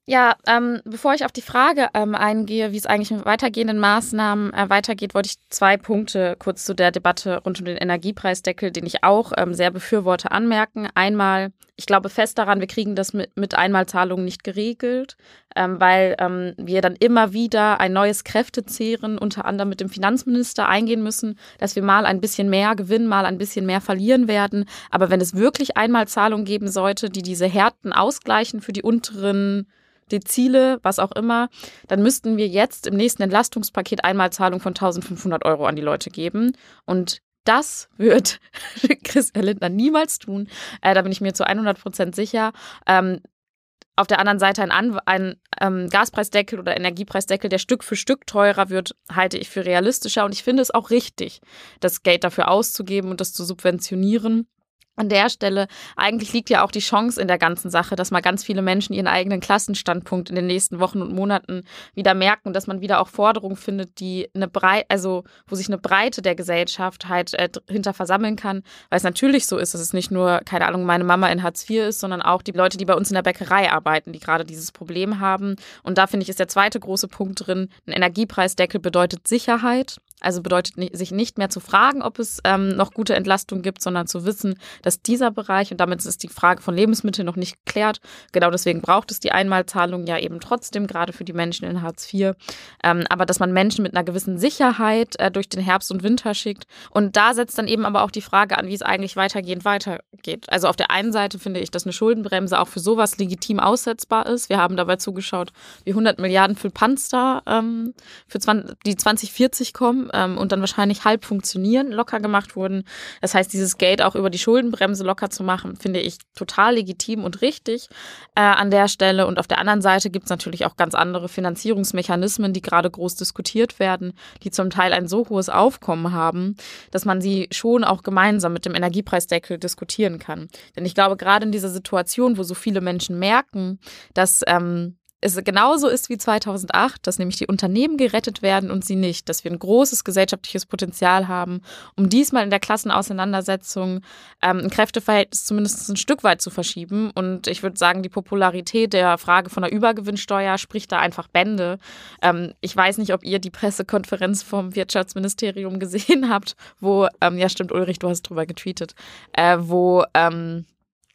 Ja, ähm, bevor ich auf die Frage ähm, eingehe, wie es eigentlich mit weitergehenden Maßnahmen äh, weitergeht, wollte ich zwei Punkte kurz zu der Debatte rund um den Energiepreisdeckel, den ich auch ähm, sehr befürworte, anmerken. Einmal, ich glaube fest daran, wir kriegen das mit, mit Einmalzahlungen nicht geregelt, ähm, weil ähm, wir dann immer wieder ein neues Kräftezehren unter anderem mit dem Finanzminister eingehen müssen, dass wir mal ein bisschen mehr gewinnen, mal ein bisschen mehr verlieren werden. Aber wenn es wirklich Einmalzahlungen geben sollte, die diese Härten ausgleichen für die unteren die Ziele, was auch immer, dann müssten wir jetzt im nächsten Entlastungspaket Einmalzahlung von 1500 Euro an die Leute geben. Und das wird Christian Lindner niemals tun. Äh, da bin ich mir zu 100 Prozent sicher. Ähm, auf der anderen Seite ein, An ein ähm, Gaspreisdeckel oder Energiepreisdeckel, der Stück für Stück teurer wird, halte ich für realistischer. Und ich finde es auch richtig, das Geld dafür auszugeben und das zu subventionieren an der Stelle, eigentlich liegt ja auch die Chance in der ganzen Sache, dass mal ganz viele Menschen ihren eigenen Klassenstandpunkt in den nächsten Wochen und Monaten wieder merken dass man wieder auch Forderungen findet, die eine Breite, also wo sich eine Breite der Gesellschaft halt äh, hinter versammeln kann. Weil es natürlich so ist, dass es nicht nur, keine Ahnung, meine Mama in Hartz IV ist, sondern auch die Leute, die bei uns in der Bäckerei arbeiten, die gerade dieses Problem haben. Und da finde ich, ist der zweite große Punkt drin. Ein Energiepreisdeckel bedeutet Sicherheit. Also bedeutet sich nicht mehr zu fragen, ob es ähm, noch gute Entlastung gibt, sondern zu wissen, dass dieser Bereich, und damit ist die Frage von Lebensmitteln noch nicht geklärt, genau deswegen braucht es die Einmalzahlung ja eben trotzdem, gerade für die Menschen in Hartz IV, ähm, aber dass man Menschen mit einer gewissen Sicherheit äh, durch den Herbst und Winter schickt. Und da setzt dann eben aber auch die Frage an, wie es eigentlich weitergehend weitergeht. Also auf der einen Seite finde ich, dass eine Schuldenbremse auch für sowas legitim aussetzbar ist. Wir haben dabei zugeschaut, wie 100 Milliarden für Panzer ähm, für 20, die 2040 kommen ähm, und dann wahrscheinlich halb funktionieren, locker gemacht wurden. Das heißt, dieses Geld auch über die Schuldenbremse locker zu machen, finde ich total legitim und richtig äh, an der Stelle. Und auf der anderen Seite gibt es natürlich auch ganz andere Finanzierungsmechanismen, die gerade groß diskutiert werden, die zum Teil ein so hohes Aufkommen haben, dass man sie schon auch gemeinsam mit dem Energiepreisdeckel diskutieren kann. Denn ich glaube, gerade in dieser Situation, wo so viele Menschen merken, dass ähm, es genauso ist wie 2008, dass nämlich die Unternehmen gerettet werden und sie nicht, dass wir ein großes gesellschaftliches Potenzial haben, um diesmal in der Klassenauseinandersetzung ähm, ein Kräfteverhältnis zumindest ein Stück weit zu verschieben. Und ich würde sagen, die Popularität der Frage von der Übergewinnsteuer spricht da einfach Bände. Ähm, ich weiß nicht, ob ihr die Pressekonferenz vom Wirtschaftsministerium gesehen habt, wo, ähm, ja stimmt, Ulrich, du hast drüber getweetet, äh, wo ähm,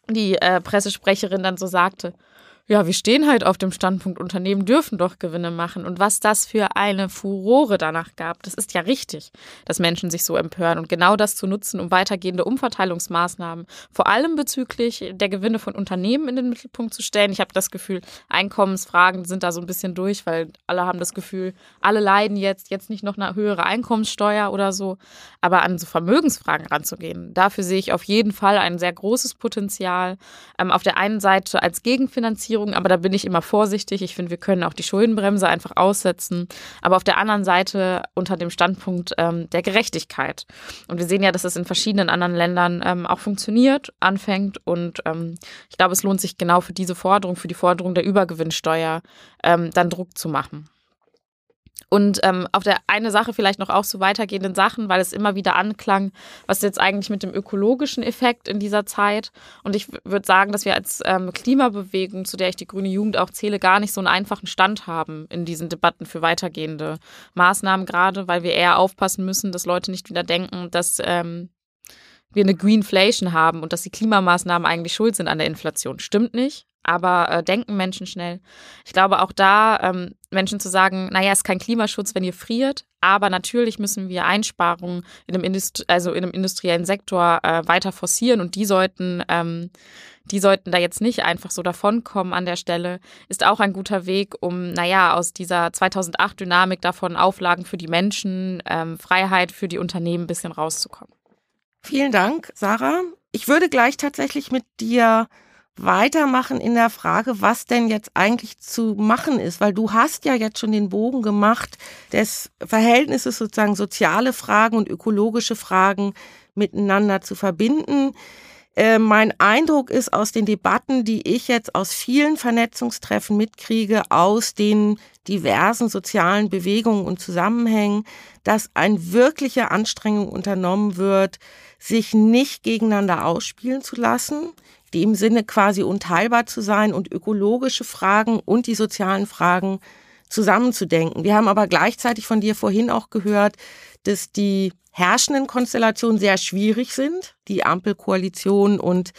die äh, Pressesprecherin dann so sagte, ja, wir stehen halt auf dem Standpunkt, Unternehmen dürfen doch Gewinne machen. Und was das für eine Furore danach gab, das ist ja richtig, dass Menschen sich so empören. Und genau das zu nutzen, um weitergehende Umverteilungsmaßnahmen, vor allem bezüglich der Gewinne von Unternehmen in den Mittelpunkt zu stellen. Ich habe das Gefühl, Einkommensfragen sind da so ein bisschen durch, weil alle haben das Gefühl, alle leiden jetzt, jetzt nicht noch eine höhere Einkommenssteuer oder so. Aber an so Vermögensfragen ranzugehen, dafür sehe ich auf jeden Fall ein sehr großes Potenzial. Ähm, auf der einen Seite als Gegenfinanzierung Finanzierung, aber da bin ich immer vorsichtig. Ich finde, wir können auch die Schuldenbremse einfach aussetzen. Aber auf der anderen Seite unter dem Standpunkt ähm, der Gerechtigkeit. Und wir sehen ja, dass es in verschiedenen anderen Ländern ähm, auch funktioniert, anfängt. Und ähm, ich glaube, es lohnt sich genau für diese Forderung, für die Forderung der Übergewinnsteuer, ähm, dann Druck zu machen. Und ähm, auf der eine Sache vielleicht noch auch zu weitergehenden Sachen, weil es immer wieder anklang, was jetzt eigentlich mit dem ökologischen Effekt in dieser Zeit. Und ich würde sagen, dass wir als ähm, Klimabewegung, zu der ich die grüne Jugend auch zähle, gar nicht so einen einfachen Stand haben in diesen Debatten für weitergehende Maßnahmen, gerade weil wir eher aufpassen müssen, dass Leute nicht wieder denken, dass ähm, wir eine Greenflation haben und dass die Klimamaßnahmen eigentlich schuld sind an der Inflation. Stimmt nicht aber äh, denken Menschen schnell. Ich glaube auch da, ähm, Menschen zu sagen, naja, es ist kein Klimaschutz, wenn ihr friert, aber natürlich müssen wir Einsparungen in einem, Indust also in einem industriellen Sektor äh, weiter forcieren und die sollten, ähm, die sollten da jetzt nicht einfach so davonkommen an der Stelle, ist auch ein guter Weg, um, naja, aus dieser 2008-Dynamik davon Auflagen für die Menschen, ähm, Freiheit für die Unternehmen ein bisschen rauszukommen. Vielen Dank, Sarah. Ich würde gleich tatsächlich mit dir weitermachen in der Frage, was denn jetzt eigentlich zu machen ist, weil du hast ja jetzt schon den Bogen gemacht des Verhältnisses sozusagen soziale Fragen und ökologische Fragen miteinander zu verbinden. Äh, mein Eindruck ist aus den Debatten, die ich jetzt aus vielen Vernetzungstreffen mitkriege, aus den diversen sozialen Bewegungen und Zusammenhängen, dass eine wirkliche Anstrengung unternommen wird, sich nicht gegeneinander ausspielen zu lassen, dem Sinne quasi unteilbar zu sein und ökologische Fragen und die sozialen Fragen zusammenzudenken. Wir haben aber gleichzeitig von dir vorhin auch gehört, dass die herrschenden Konstellationen sehr schwierig sind, die Ampelkoalition und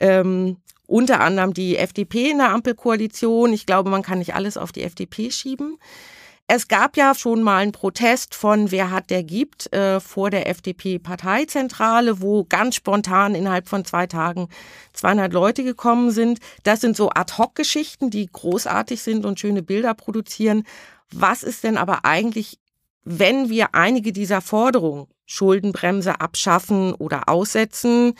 ähm, unter anderem die FDP in der Ampelkoalition. Ich glaube, man kann nicht alles auf die FDP schieben. Es gab ja schon mal einen Protest von Wer hat der gibt äh, vor der FDP-Parteizentrale, wo ganz spontan innerhalb von zwei Tagen 200 Leute gekommen sind. Das sind so Ad-Hoc-Geschichten, die großartig sind und schöne Bilder produzieren. Was ist denn aber eigentlich, wenn wir einige dieser Forderungen, Schuldenbremse abschaffen oder aussetzen,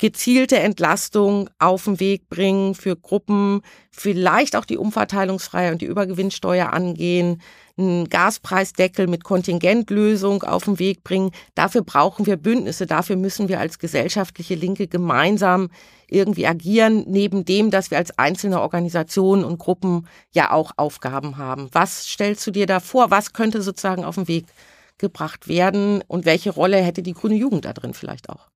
gezielte Entlastung auf den Weg bringen für Gruppen, vielleicht auch die Umverteilungsfreie und die Übergewinnsteuer angehen, einen Gaspreisdeckel mit Kontingentlösung auf den Weg bringen. Dafür brauchen wir Bündnisse, dafür müssen wir als gesellschaftliche Linke gemeinsam irgendwie agieren, neben dem, dass wir als einzelne Organisationen und Gruppen ja auch Aufgaben haben. Was stellst du dir da vor? Was könnte sozusagen auf den Weg gebracht werden und welche Rolle hätte die grüne Jugend da drin vielleicht auch?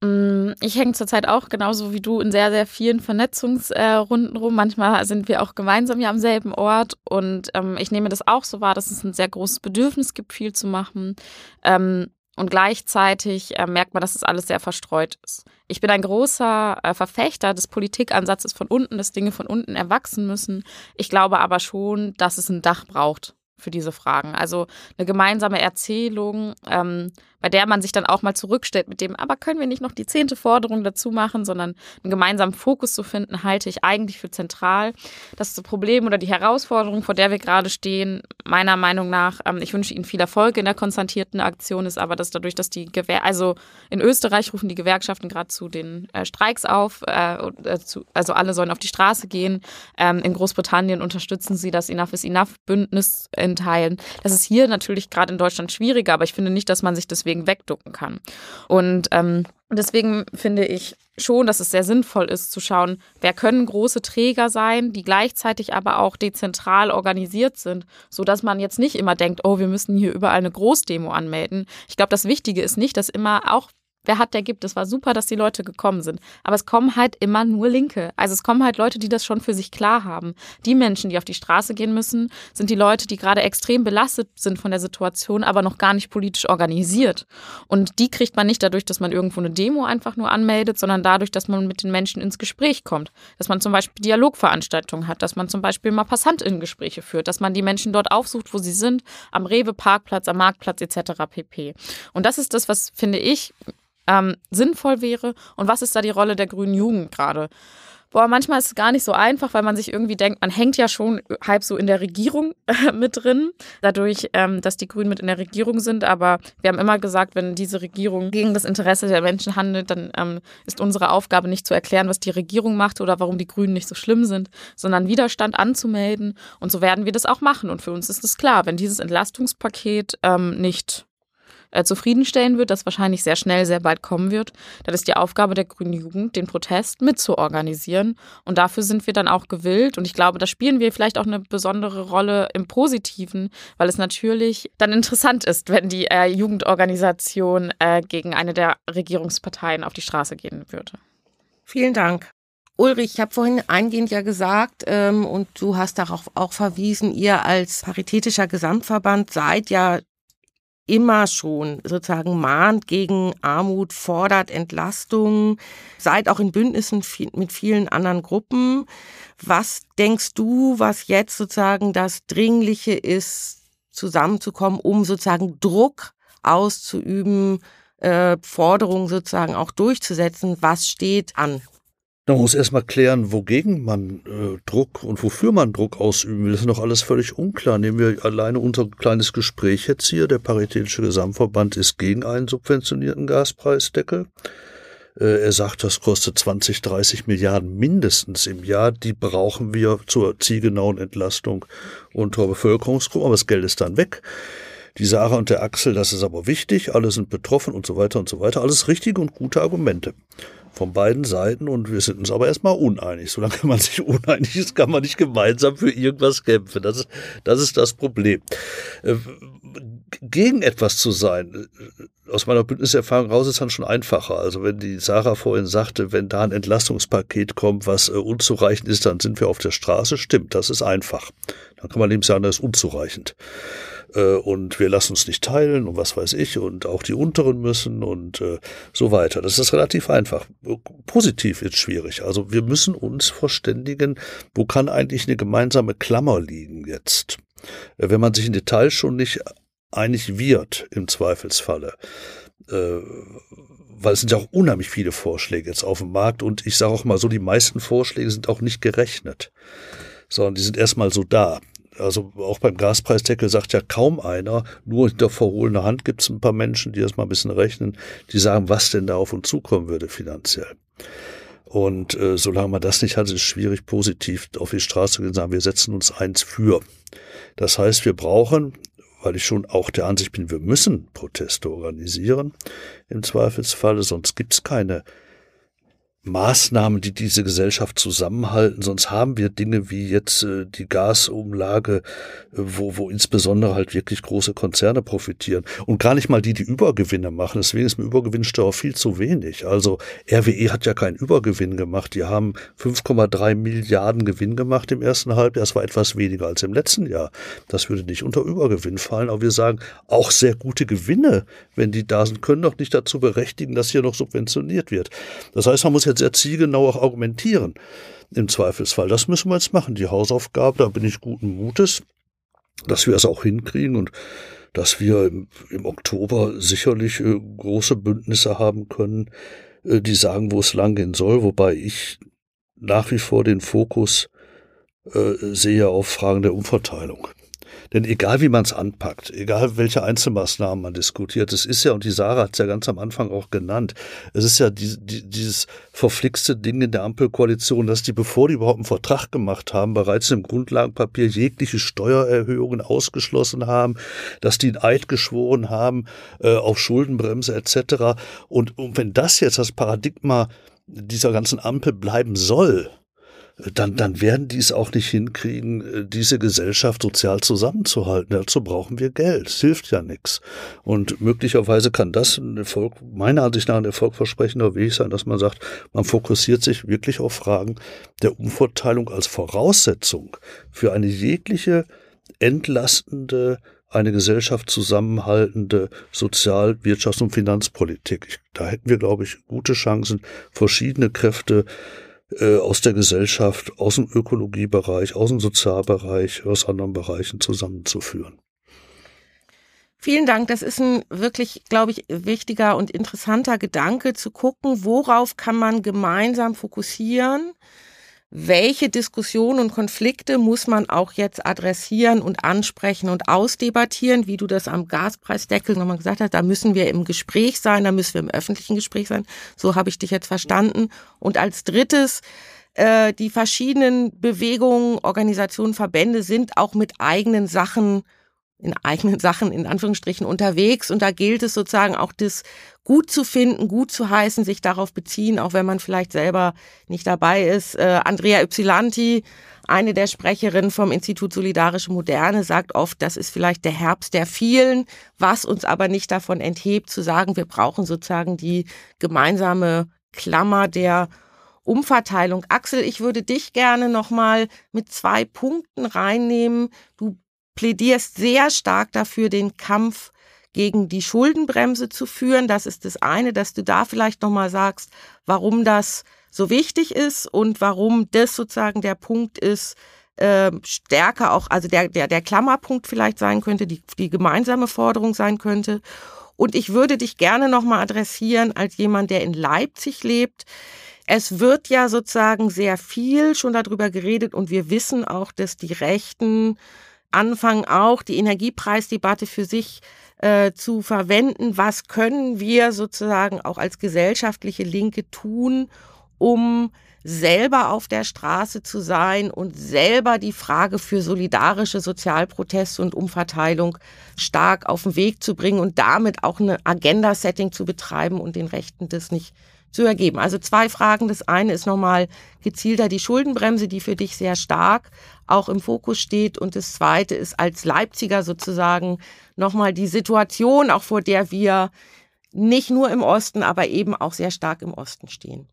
Mm, ich hänge zurzeit auch genauso wie du in sehr, sehr vielen Vernetzungsrunden rum. Manchmal sind wir auch gemeinsam ja am selben Ort und ähm, ich nehme das auch so wahr, dass es ein sehr großes Bedürfnis gibt, viel zu machen. Ähm, und gleichzeitig äh, merkt man, dass es alles sehr verstreut ist. Ich bin ein großer äh, Verfechter des Politikansatzes von unten, dass Dinge von unten erwachsen müssen. Ich glaube aber schon, dass es ein Dach braucht für diese Fragen. Also eine gemeinsame Erzählung, ähm, bei der man sich dann auch mal zurückstellt mit dem, aber können wir nicht noch die zehnte Forderung dazu machen, sondern einen gemeinsamen Fokus zu finden, halte ich eigentlich für zentral. Das ist das Problem oder die Herausforderung, vor der wir gerade stehen, meiner Meinung nach, ähm, ich wünsche Ihnen viel Erfolg in der konstantierten Aktion, ist aber, dass dadurch, dass die Gewer also in Österreich rufen die Gewerkschaften gerade zu den äh, Streiks auf, äh, äh, zu, also alle sollen auf die Straße gehen. Ähm, in Großbritannien unterstützen sie das Enough is Enough Bündnis in Teilen. Das ist hier natürlich gerade in Deutschland schwieriger, aber ich finde nicht, dass man sich deswegen deswegen wegducken kann. Und ähm, deswegen finde ich schon, dass es sehr sinnvoll ist zu schauen, wer können große Träger sein, die gleichzeitig aber auch dezentral organisiert sind, sodass man jetzt nicht immer denkt, oh, wir müssen hier überall eine Großdemo anmelden. Ich glaube, das Wichtige ist nicht, dass immer auch wer hat, der gibt. Es war super, dass die Leute gekommen sind. Aber es kommen halt immer nur Linke. Also es kommen halt Leute, die das schon für sich klar haben. Die Menschen, die auf die Straße gehen müssen, sind die Leute, die gerade extrem belastet sind von der Situation, aber noch gar nicht politisch organisiert. Und die kriegt man nicht dadurch, dass man irgendwo eine Demo einfach nur anmeldet, sondern dadurch, dass man mit den Menschen ins Gespräch kommt. Dass man zum Beispiel Dialogveranstaltungen hat, dass man zum Beispiel mal PassantInnen-Gespräche führt, dass man die Menschen dort aufsucht, wo sie sind, am Rewe-Parkplatz, am Marktplatz etc. pp. Und das ist das, was, finde ich, ähm, sinnvoll wäre und was ist da die Rolle der grünen Jugend gerade? Boah, manchmal ist es gar nicht so einfach, weil man sich irgendwie denkt, man hängt ja schon halb so in der Regierung mit drin, dadurch, ähm, dass die Grünen mit in der Regierung sind. Aber wir haben immer gesagt, wenn diese Regierung gegen das Interesse der Menschen handelt, dann ähm, ist unsere Aufgabe nicht zu erklären, was die Regierung macht oder warum die Grünen nicht so schlimm sind, sondern Widerstand anzumelden. Und so werden wir das auch machen. Und für uns ist es klar, wenn dieses Entlastungspaket ähm, nicht äh, zufriedenstellen wird, das wahrscheinlich sehr schnell, sehr bald kommen wird, dann ist die Aufgabe der Grünen Jugend, den Protest mitzuorganisieren. Und dafür sind wir dann auch gewillt. Und ich glaube, da spielen wir vielleicht auch eine besondere Rolle im Positiven, weil es natürlich dann interessant ist, wenn die äh, Jugendorganisation äh, gegen eine der Regierungsparteien auf die Straße gehen würde. Vielen Dank. Ulrich, ich habe vorhin eingehend ja gesagt, ähm, und du hast darauf auch verwiesen, ihr als paritätischer Gesamtverband seid ja immer schon sozusagen mahnt gegen Armut, fordert Entlastung, seid auch in Bündnissen mit vielen anderen Gruppen. Was denkst du, was jetzt sozusagen das Dringliche ist, zusammenzukommen, um sozusagen Druck auszuüben, äh, Forderungen sozusagen auch durchzusetzen? Was steht an? Man muss erstmal klären, wogegen man äh, Druck und wofür man Druck ausüben will. Das ist noch alles völlig unklar. Nehmen wir alleine unser kleines Gespräch jetzt hier. Der Paritätische Gesamtverband ist gegen einen subventionierten Gaspreisdeckel. Äh, er sagt, das kostet 20, 30 Milliarden mindestens im Jahr. Die brauchen wir zur zielgenauen Entlastung unserer Bevölkerungsgruppe. Aber das Geld ist dann weg. Die Sarah und der Axel, das ist aber wichtig. Alle sind betroffen und so weiter und so weiter. Alles richtige und gute Argumente von beiden Seiten und wir sind uns aber erstmal uneinig. Solange man sich uneinig ist, kann man nicht gemeinsam für irgendwas kämpfen. Das ist das, ist das Problem. Äh, gegen etwas zu sein, äh, aus meiner Bündniserfahrung raus ist dann schon einfacher. Also wenn die Sarah vorhin sagte, wenn da ein Entlastungspaket kommt, was äh, unzureichend ist, dann sind wir auf der Straße. Stimmt, das ist einfach. Dann kann man eben sagen, das ist unzureichend. Äh, und wir lassen uns nicht teilen und was weiß ich und auch die Unteren müssen und äh, so weiter. Das ist relativ einfach. Positiv ist schwierig. Also wir müssen uns verständigen, wo kann eigentlich eine gemeinsame Klammer liegen jetzt? Äh, wenn man sich in Details schon nicht einig wird, im Zweifelsfalle. Äh, weil es sind ja auch unheimlich viele Vorschläge jetzt auf dem Markt und ich sage auch mal so, die meisten Vorschläge sind auch nicht gerechnet, sondern die sind erstmal so da. Also auch beim Gaspreisdeckel sagt ja kaum einer, nur hinter verhohlener Hand gibt es ein paar Menschen, die das mal ein bisschen rechnen, die sagen, was denn da auf uns zukommen würde finanziell. Und äh, solange man das nicht hat, ist es schwierig, positiv auf die Straße zu gehen und sagen, wir setzen uns eins für. Das heißt, wir brauchen, weil ich schon auch der Ansicht bin, wir müssen Proteste organisieren im Zweifelsfalle, sonst gibt es keine Maßnahmen, die diese Gesellschaft zusammenhalten. Sonst haben wir Dinge wie jetzt äh, die Gasumlage, äh, wo, wo insbesondere halt wirklich große Konzerne profitieren. Und gar nicht mal die, die Übergewinne machen. Deswegen ist mir Übergewinnsteuer viel zu wenig. Also RWE hat ja keinen Übergewinn gemacht. Die haben 5,3 Milliarden Gewinn gemacht im ersten Halbjahr. Das war etwas weniger als im letzten Jahr. Das würde nicht unter Übergewinn fallen. Aber wir sagen, auch sehr gute Gewinne, wenn die da sind, können doch nicht dazu berechtigen, dass hier noch subventioniert wird. Das heißt, man muss jetzt sehr zielgenau auch argumentieren im Zweifelsfall. Das müssen wir jetzt machen, die Hausaufgabe, da bin ich guten Mutes, dass wir es auch hinkriegen und dass wir im, im Oktober sicherlich äh, große Bündnisse haben können, äh, die sagen, wo es langgehen soll, wobei ich nach wie vor den Fokus äh, sehe auf Fragen der Umverteilung. Denn egal wie man es anpackt, egal welche Einzelmaßnahmen man diskutiert, es ist ja, und die Sarah hat es ja ganz am Anfang auch genannt, es ist ja die, die, dieses verflixte Ding in der Ampelkoalition, dass die, bevor die überhaupt einen Vertrag gemacht haben, bereits im Grundlagenpapier jegliche Steuererhöhungen ausgeschlossen haben, dass die ein Eid geschworen haben äh, auf Schuldenbremse etc. Und, und wenn das jetzt das Paradigma dieser ganzen Ampel bleiben soll, dann, dann werden die es auch nicht hinkriegen, äh, diese Gesellschaft sozial zusammenzuhalten. Dazu brauchen wir Geld. Es hilft ja nichts. Und möglicherweise kann das ein Erfolg, meiner Ansicht nach ein erfolgversprechender Weg sein, dass man sagt, man fokussiert sich wirklich auf Fragen der Umverteilung als Voraussetzung für eine jegliche entlastende eine Gesellschaft zusammenhaltende Sozial-, Wirtschafts- und Finanzpolitik. Da hätten wir, glaube ich, gute Chancen, verschiedene Kräfte äh, aus der Gesellschaft, aus dem Ökologiebereich, aus dem Sozialbereich, aus anderen Bereichen zusammenzuführen. Vielen Dank. Das ist ein wirklich, glaube ich, wichtiger und interessanter Gedanke zu gucken, worauf kann man gemeinsam fokussieren welche Diskussionen und Konflikte muss man auch jetzt adressieren und ansprechen und ausdebattieren, wie du das am Gaspreisdeckel nochmal gesagt hast, da müssen wir im Gespräch sein, da müssen wir im öffentlichen Gespräch sein. So habe ich dich jetzt verstanden. Und als drittes, äh, die verschiedenen Bewegungen, Organisationen, Verbände sind auch mit eigenen Sachen in eigenen Sachen in Anführungsstrichen unterwegs und da gilt es sozusagen auch das gut zu finden, gut zu heißen, sich darauf beziehen, auch wenn man vielleicht selber nicht dabei ist. Äh, Andrea Ypsilanti, eine der Sprecherinnen vom Institut Solidarische Moderne, sagt oft, das ist vielleicht der Herbst der vielen, was uns aber nicht davon enthebt, zu sagen, wir brauchen sozusagen die gemeinsame Klammer der Umverteilung. Axel, ich würde dich gerne nochmal mit zwei Punkten reinnehmen. Du plädierst sehr stark dafür, den Kampf gegen die Schuldenbremse zu führen. Das ist das eine, dass du da vielleicht nochmal sagst, warum das so wichtig ist und warum das sozusagen der Punkt ist, äh, stärker auch, also der, der, der Klammerpunkt vielleicht sein könnte, die, die gemeinsame Forderung sein könnte. Und ich würde dich gerne nochmal adressieren als jemand, der in Leipzig lebt. Es wird ja sozusagen sehr viel schon darüber geredet und wir wissen auch, dass die Rechten anfangen auch die Energiepreisdebatte für sich äh, zu verwenden. Was können wir sozusagen auch als gesellschaftliche Linke tun, um selber auf der Straße zu sein und selber die Frage für solidarische Sozialproteste und Umverteilung stark auf den Weg zu bringen und damit auch eine Agenda-Setting zu betreiben und den Rechten das nicht zu ergeben. Also zwei Fragen. Das eine ist nochmal gezielter die Schuldenbremse, die für dich sehr stark auch im Fokus steht. Und das zweite ist als Leipziger sozusagen nochmal die Situation, auch vor der wir nicht nur im Osten, aber eben auch sehr stark im Osten stehen.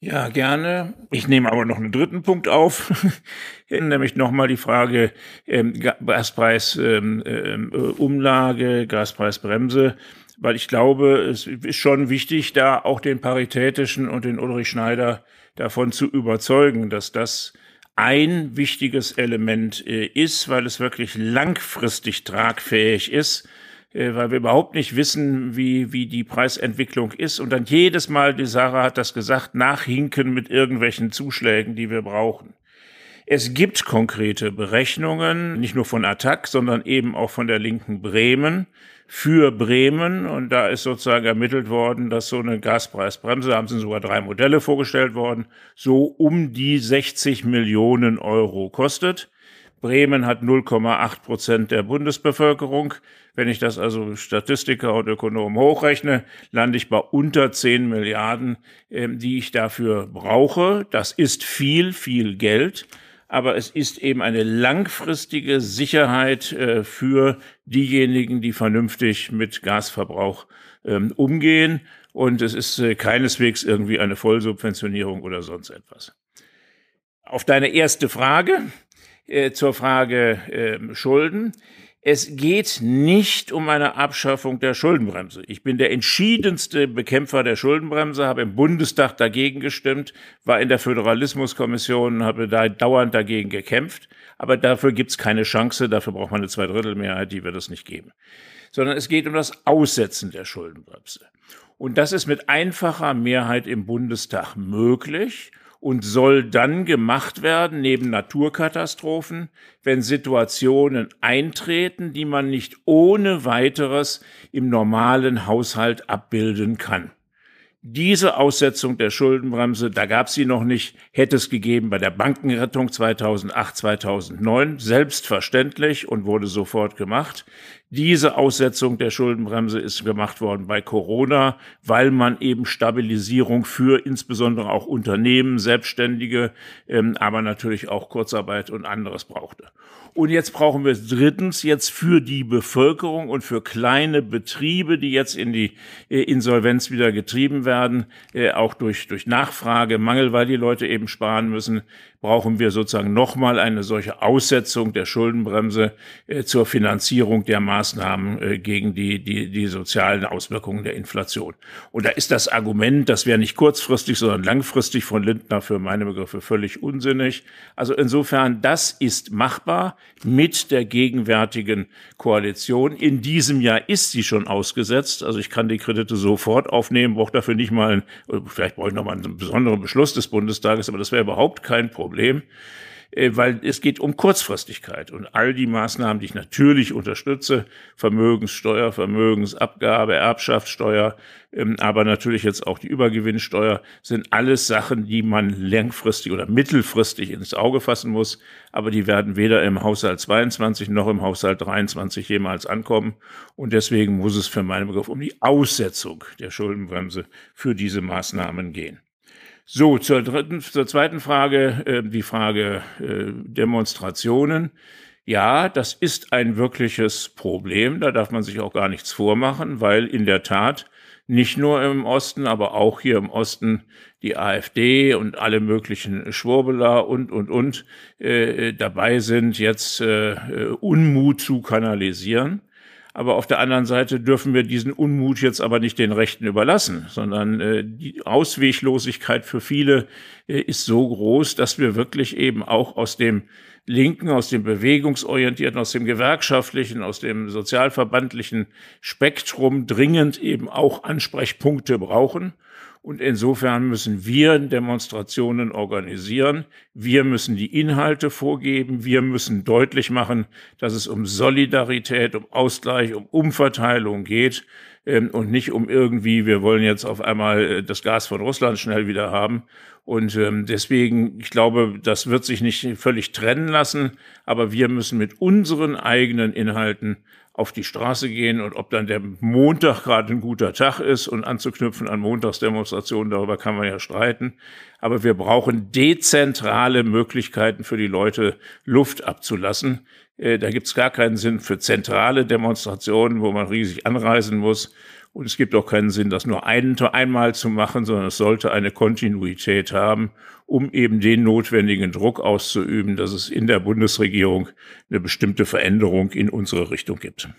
Ja, gerne. Ich nehme aber noch einen dritten Punkt auf, nämlich nochmal die Frage ähm, Gaspreisumlage, ähm, äh, Gaspreisbremse weil ich glaube, es ist schon wichtig, da auch den Paritätischen und den Ulrich Schneider davon zu überzeugen, dass das ein wichtiges Element äh, ist, weil es wirklich langfristig tragfähig ist, äh, weil wir überhaupt nicht wissen, wie, wie die Preisentwicklung ist. Und dann jedes Mal, die Sarah hat das gesagt, nachhinken mit irgendwelchen Zuschlägen, die wir brauchen. Es gibt konkrete Berechnungen, nicht nur von Attac, sondern eben auch von der Linken Bremen, für Bremen. Und da ist sozusagen ermittelt worden, dass so eine Gaspreisbremse, haben sie sogar drei Modelle vorgestellt worden, so um die 60 Millionen Euro kostet. Bremen hat 0,8 Prozent der Bundesbevölkerung. Wenn ich das also Statistiker und Ökonomen hochrechne, lande ich bei unter 10 Milliarden, äh, die ich dafür brauche. Das ist viel, viel Geld aber es ist eben eine langfristige Sicherheit äh, für diejenigen, die vernünftig mit Gasverbrauch ähm, umgehen. Und es ist äh, keineswegs irgendwie eine Vollsubventionierung oder sonst etwas. Auf deine erste Frage, äh, zur Frage äh, Schulden. Es geht nicht um eine Abschaffung der Schuldenbremse. Ich bin der entschiedenste Bekämpfer der Schuldenbremse, habe im Bundestag dagegen gestimmt, war in der Föderalismuskommission, habe da dauernd dagegen gekämpft. Aber dafür gibt es keine Chance, dafür braucht man eine Zweidrittelmehrheit, die wird es nicht geben. Sondern es geht um das Aussetzen der Schuldenbremse. Und das ist mit einfacher Mehrheit im Bundestag möglich und soll dann gemacht werden neben Naturkatastrophen, wenn Situationen eintreten, die man nicht ohne weiteres im normalen Haushalt abbilden kann. Diese Aussetzung der Schuldenbremse, da gab es sie noch nicht, hätte es gegeben bei der Bankenrettung 2008, 2009, selbstverständlich und wurde sofort gemacht. Diese Aussetzung der Schuldenbremse ist gemacht worden bei Corona, weil man eben Stabilisierung für insbesondere auch Unternehmen, Selbstständige, ähm, aber natürlich auch Kurzarbeit und anderes brauchte. Und jetzt brauchen wir drittens jetzt für die Bevölkerung und für kleine Betriebe, die jetzt in die äh, Insolvenz wieder getrieben werden, äh, auch durch, durch Nachfrage, Mangel, weil die Leute eben sparen müssen, brauchen wir sozusagen nochmal eine solche Aussetzung der Schuldenbremse äh, zur Finanzierung der Maßnahmen äh, gegen die, die, die sozialen Auswirkungen der Inflation. Und da ist das Argument, das wäre nicht kurzfristig, sondern langfristig von Lindner für meine Begriffe völlig unsinnig. Also insofern, das ist machbar mit der gegenwärtigen Koalition. In diesem Jahr ist sie schon ausgesetzt. Also ich kann die Kredite sofort aufnehmen, brauche dafür nicht mal, vielleicht brauche ich noch mal einen besonderen Beschluss des Bundestages, aber das wäre überhaupt kein Problem. Äh, weil es geht um Kurzfristigkeit. Und all die Maßnahmen, die ich natürlich unterstütze, Vermögenssteuer, Vermögensabgabe, Erbschaftssteuer, ähm, aber natürlich jetzt auch die Übergewinnsteuer, sind alles Sachen, die man langfristig oder mittelfristig ins Auge fassen muss. Aber die werden weder im Haushalt 22 noch im Haushalt 23 jemals ankommen. Und deswegen muss es für meinen Begriff um die Aussetzung der Schuldenbremse für diese Maßnahmen gehen. So, zur dritten, zur zweiten Frage, äh, die Frage äh, Demonstrationen. Ja, das ist ein wirkliches Problem. Da darf man sich auch gar nichts vormachen, weil in der Tat nicht nur im Osten, aber auch hier im Osten die AfD und alle möglichen Schwurbeler und, und, und äh, dabei sind, jetzt äh, Unmut zu kanalisieren. Aber auf der anderen Seite dürfen wir diesen Unmut jetzt aber nicht den Rechten überlassen, sondern äh, die Ausweglosigkeit für viele äh, ist so groß, dass wir wirklich eben auch aus dem Linken, aus dem bewegungsorientierten, aus dem gewerkschaftlichen, aus dem sozialverbandlichen Spektrum dringend eben auch Ansprechpunkte brauchen. Und insofern müssen wir Demonstrationen organisieren. Wir müssen die Inhalte vorgeben. Wir müssen deutlich machen, dass es um Solidarität, um Ausgleich, um Umverteilung geht ähm, und nicht um irgendwie, wir wollen jetzt auf einmal äh, das Gas von Russland schnell wieder haben. Und ähm, deswegen, ich glaube, das wird sich nicht völlig trennen lassen, aber wir müssen mit unseren eigenen Inhalten auf die Straße gehen und ob dann der Montag gerade ein guter Tag ist und anzuknüpfen an Montagsdemonstrationen, darüber kann man ja streiten. Aber wir brauchen dezentrale Möglichkeiten für die Leute, Luft abzulassen. Äh, da gibt es gar keinen Sinn für zentrale Demonstrationen, wo man riesig anreisen muss. Und es gibt auch keinen Sinn, das nur ein, einmal zu machen, sondern es sollte eine Kontinuität haben, um eben den notwendigen Druck auszuüben, dass es in der Bundesregierung eine bestimmte Veränderung in unsere Richtung gibt.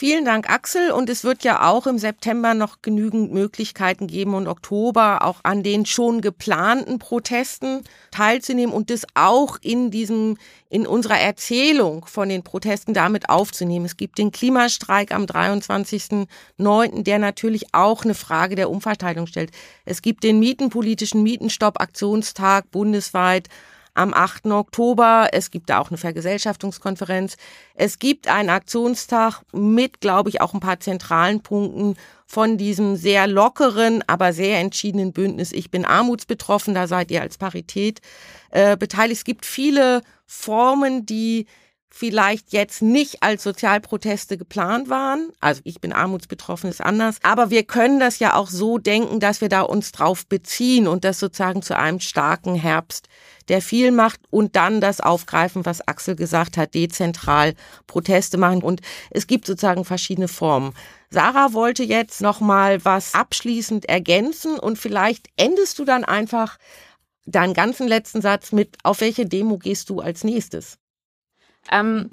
Vielen Dank, Axel. Und es wird ja auch im September noch genügend Möglichkeiten geben und Oktober auch an den schon geplanten Protesten teilzunehmen und das auch in diesem, in unserer Erzählung von den Protesten damit aufzunehmen. Es gibt den Klimastreik am 23.09., der natürlich auch eine Frage der Umverteilung stellt. Es gibt den mietenpolitischen Mietenstopp-Aktionstag bundesweit am 8. Oktober. Es gibt da auch eine Vergesellschaftungskonferenz. Es gibt einen Aktionstag mit, glaube ich, auch ein paar zentralen Punkten von diesem sehr lockeren, aber sehr entschiedenen Bündnis Ich bin armutsbetroffen. Da seid ihr als Parität äh, beteiligt. Es gibt viele Formen, die vielleicht jetzt nicht als Sozialproteste geplant waren. Also ich bin armutsbetroffen, ist anders. Aber wir können das ja auch so denken, dass wir da uns drauf beziehen und das sozusagen zu einem starken Herbst, der viel macht und dann das aufgreifen, was Axel gesagt hat, dezentral Proteste machen. Und es gibt sozusagen verschiedene Formen. Sarah wollte jetzt noch mal was abschließend ergänzen und vielleicht endest du dann einfach deinen ganzen letzten Satz mit, auf welche Demo gehst du als nächstes? Ähm,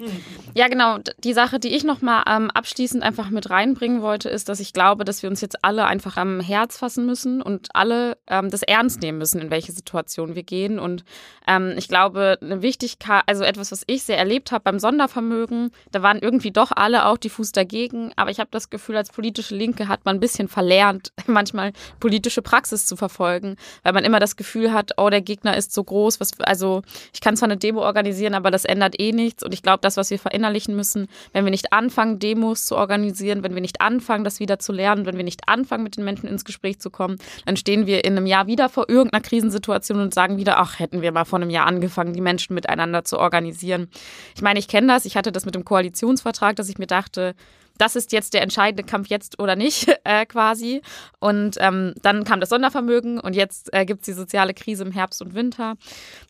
ja, genau. Die Sache, die ich nochmal ähm, abschließend einfach mit reinbringen wollte, ist, dass ich glaube, dass wir uns jetzt alle einfach am Herz fassen müssen und alle ähm, das ernst nehmen müssen, in welche Situation wir gehen. Und ähm, ich glaube, eine Wichtigkeit, also etwas, was ich sehr erlebt habe beim Sondervermögen, da waren irgendwie doch alle auch diffus dagegen. Aber ich habe das Gefühl, als politische Linke hat man ein bisschen verlernt, manchmal politische Praxis zu verfolgen, weil man immer das Gefühl hat, oh, der Gegner ist so groß, was, also ich kann zwar eine Demo organisieren, aber das ändert eh nichts. Und ich glaube, das, was wir verinnerlichen müssen, wenn wir nicht anfangen, Demos zu organisieren, wenn wir nicht anfangen, das wieder zu lernen, wenn wir nicht anfangen, mit den Menschen ins Gespräch zu kommen, dann stehen wir in einem Jahr wieder vor irgendeiner Krisensituation und sagen wieder, ach, hätten wir mal vor einem Jahr angefangen, die Menschen miteinander zu organisieren. Ich meine, ich kenne das, ich hatte das mit dem Koalitionsvertrag, dass ich mir dachte, das ist jetzt der entscheidende Kampf jetzt oder nicht äh, quasi. Und ähm, dann kam das Sondervermögen und jetzt äh, gibt es die soziale Krise im Herbst und Winter.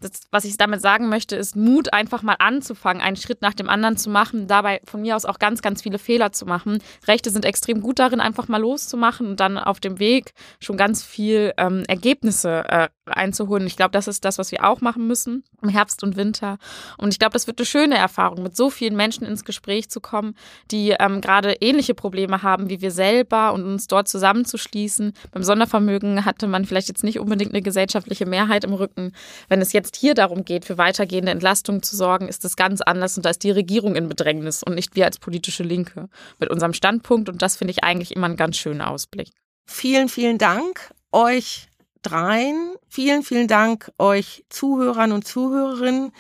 Das, was ich damit sagen möchte, ist Mut, einfach mal anzufangen, einen Schritt nach dem anderen zu machen, dabei von mir aus auch ganz, ganz viele Fehler zu machen. Rechte sind extrem gut darin, einfach mal loszumachen und dann auf dem Weg schon ganz viel ähm, Ergebnisse äh, einzuholen. Ich glaube, das ist das, was wir auch machen müssen im Herbst und Winter. Und ich glaube, das wird eine schöne Erfahrung, mit so vielen Menschen ins Gespräch zu kommen, die ähm, gerade ähnliche Probleme haben wie wir selber und uns dort zusammenzuschließen. Beim Sondervermögen hatte man vielleicht jetzt nicht unbedingt eine gesellschaftliche Mehrheit im Rücken. Wenn es jetzt hier darum geht, für weitergehende Entlastung zu sorgen, ist das ganz anders und da ist die Regierung in Bedrängnis und nicht wir als politische Linke mit unserem Standpunkt und das finde ich eigentlich immer einen ganz schönen Ausblick. Vielen, vielen Dank euch dreien. Vielen, vielen Dank euch Zuhörern und Zuhörerinnen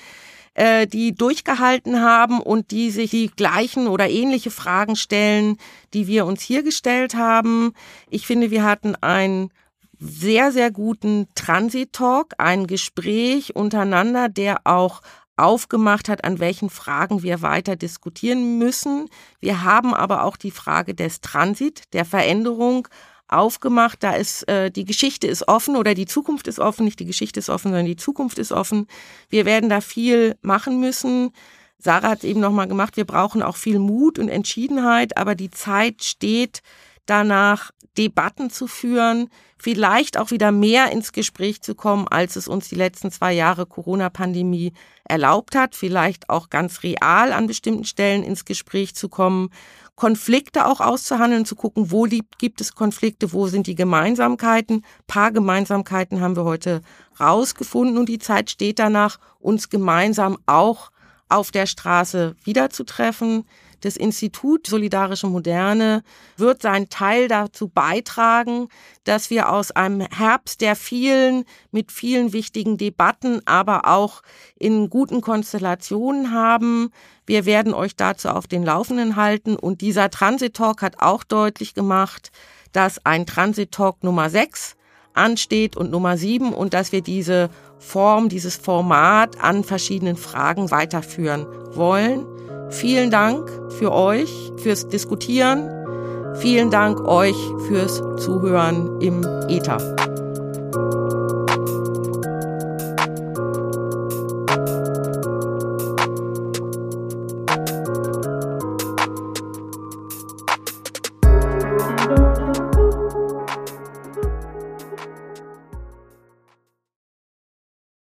äh, die durchgehalten haben und die sich die gleichen oder ähnliche Fragen stellen, die wir uns hier gestellt haben. Ich finde, wir hatten ein sehr, sehr guten Transit-Talk, ein Gespräch untereinander, der auch aufgemacht hat, an welchen Fragen wir weiter diskutieren müssen. Wir haben aber auch die Frage des Transit, der Veränderung aufgemacht. Da ist äh, die Geschichte ist offen oder die Zukunft ist offen, nicht die Geschichte ist offen, sondern die Zukunft ist offen. Wir werden da viel machen müssen. Sarah hat eben nochmal gemacht, wir brauchen auch viel Mut und Entschiedenheit, aber die Zeit steht danach, Debatten zu führen, vielleicht auch wieder mehr ins Gespräch zu kommen, als es uns die letzten zwei Jahre Corona-Pandemie erlaubt hat, vielleicht auch ganz real an bestimmten Stellen ins Gespräch zu kommen, Konflikte auch auszuhandeln, zu gucken, wo gibt es Konflikte, wo sind die Gemeinsamkeiten. Ein paar Gemeinsamkeiten haben wir heute rausgefunden und die Zeit steht danach, uns gemeinsam auch auf der Straße wiederzutreffen. Das Institut Solidarische Moderne wird seinen Teil dazu beitragen, dass wir aus einem Herbst der vielen, mit vielen wichtigen Debatten, aber auch in guten Konstellationen haben. Wir werden euch dazu auf den Laufenden halten und dieser Transit Talk hat auch deutlich gemacht, dass ein Transit Talk Nummer 6 ansteht und Nummer 7 und dass wir diese Form, dieses Format an verschiedenen Fragen weiterführen wollen. Vielen Dank für euch, fürs Diskutieren. Vielen Dank euch fürs Zuhören im ETA.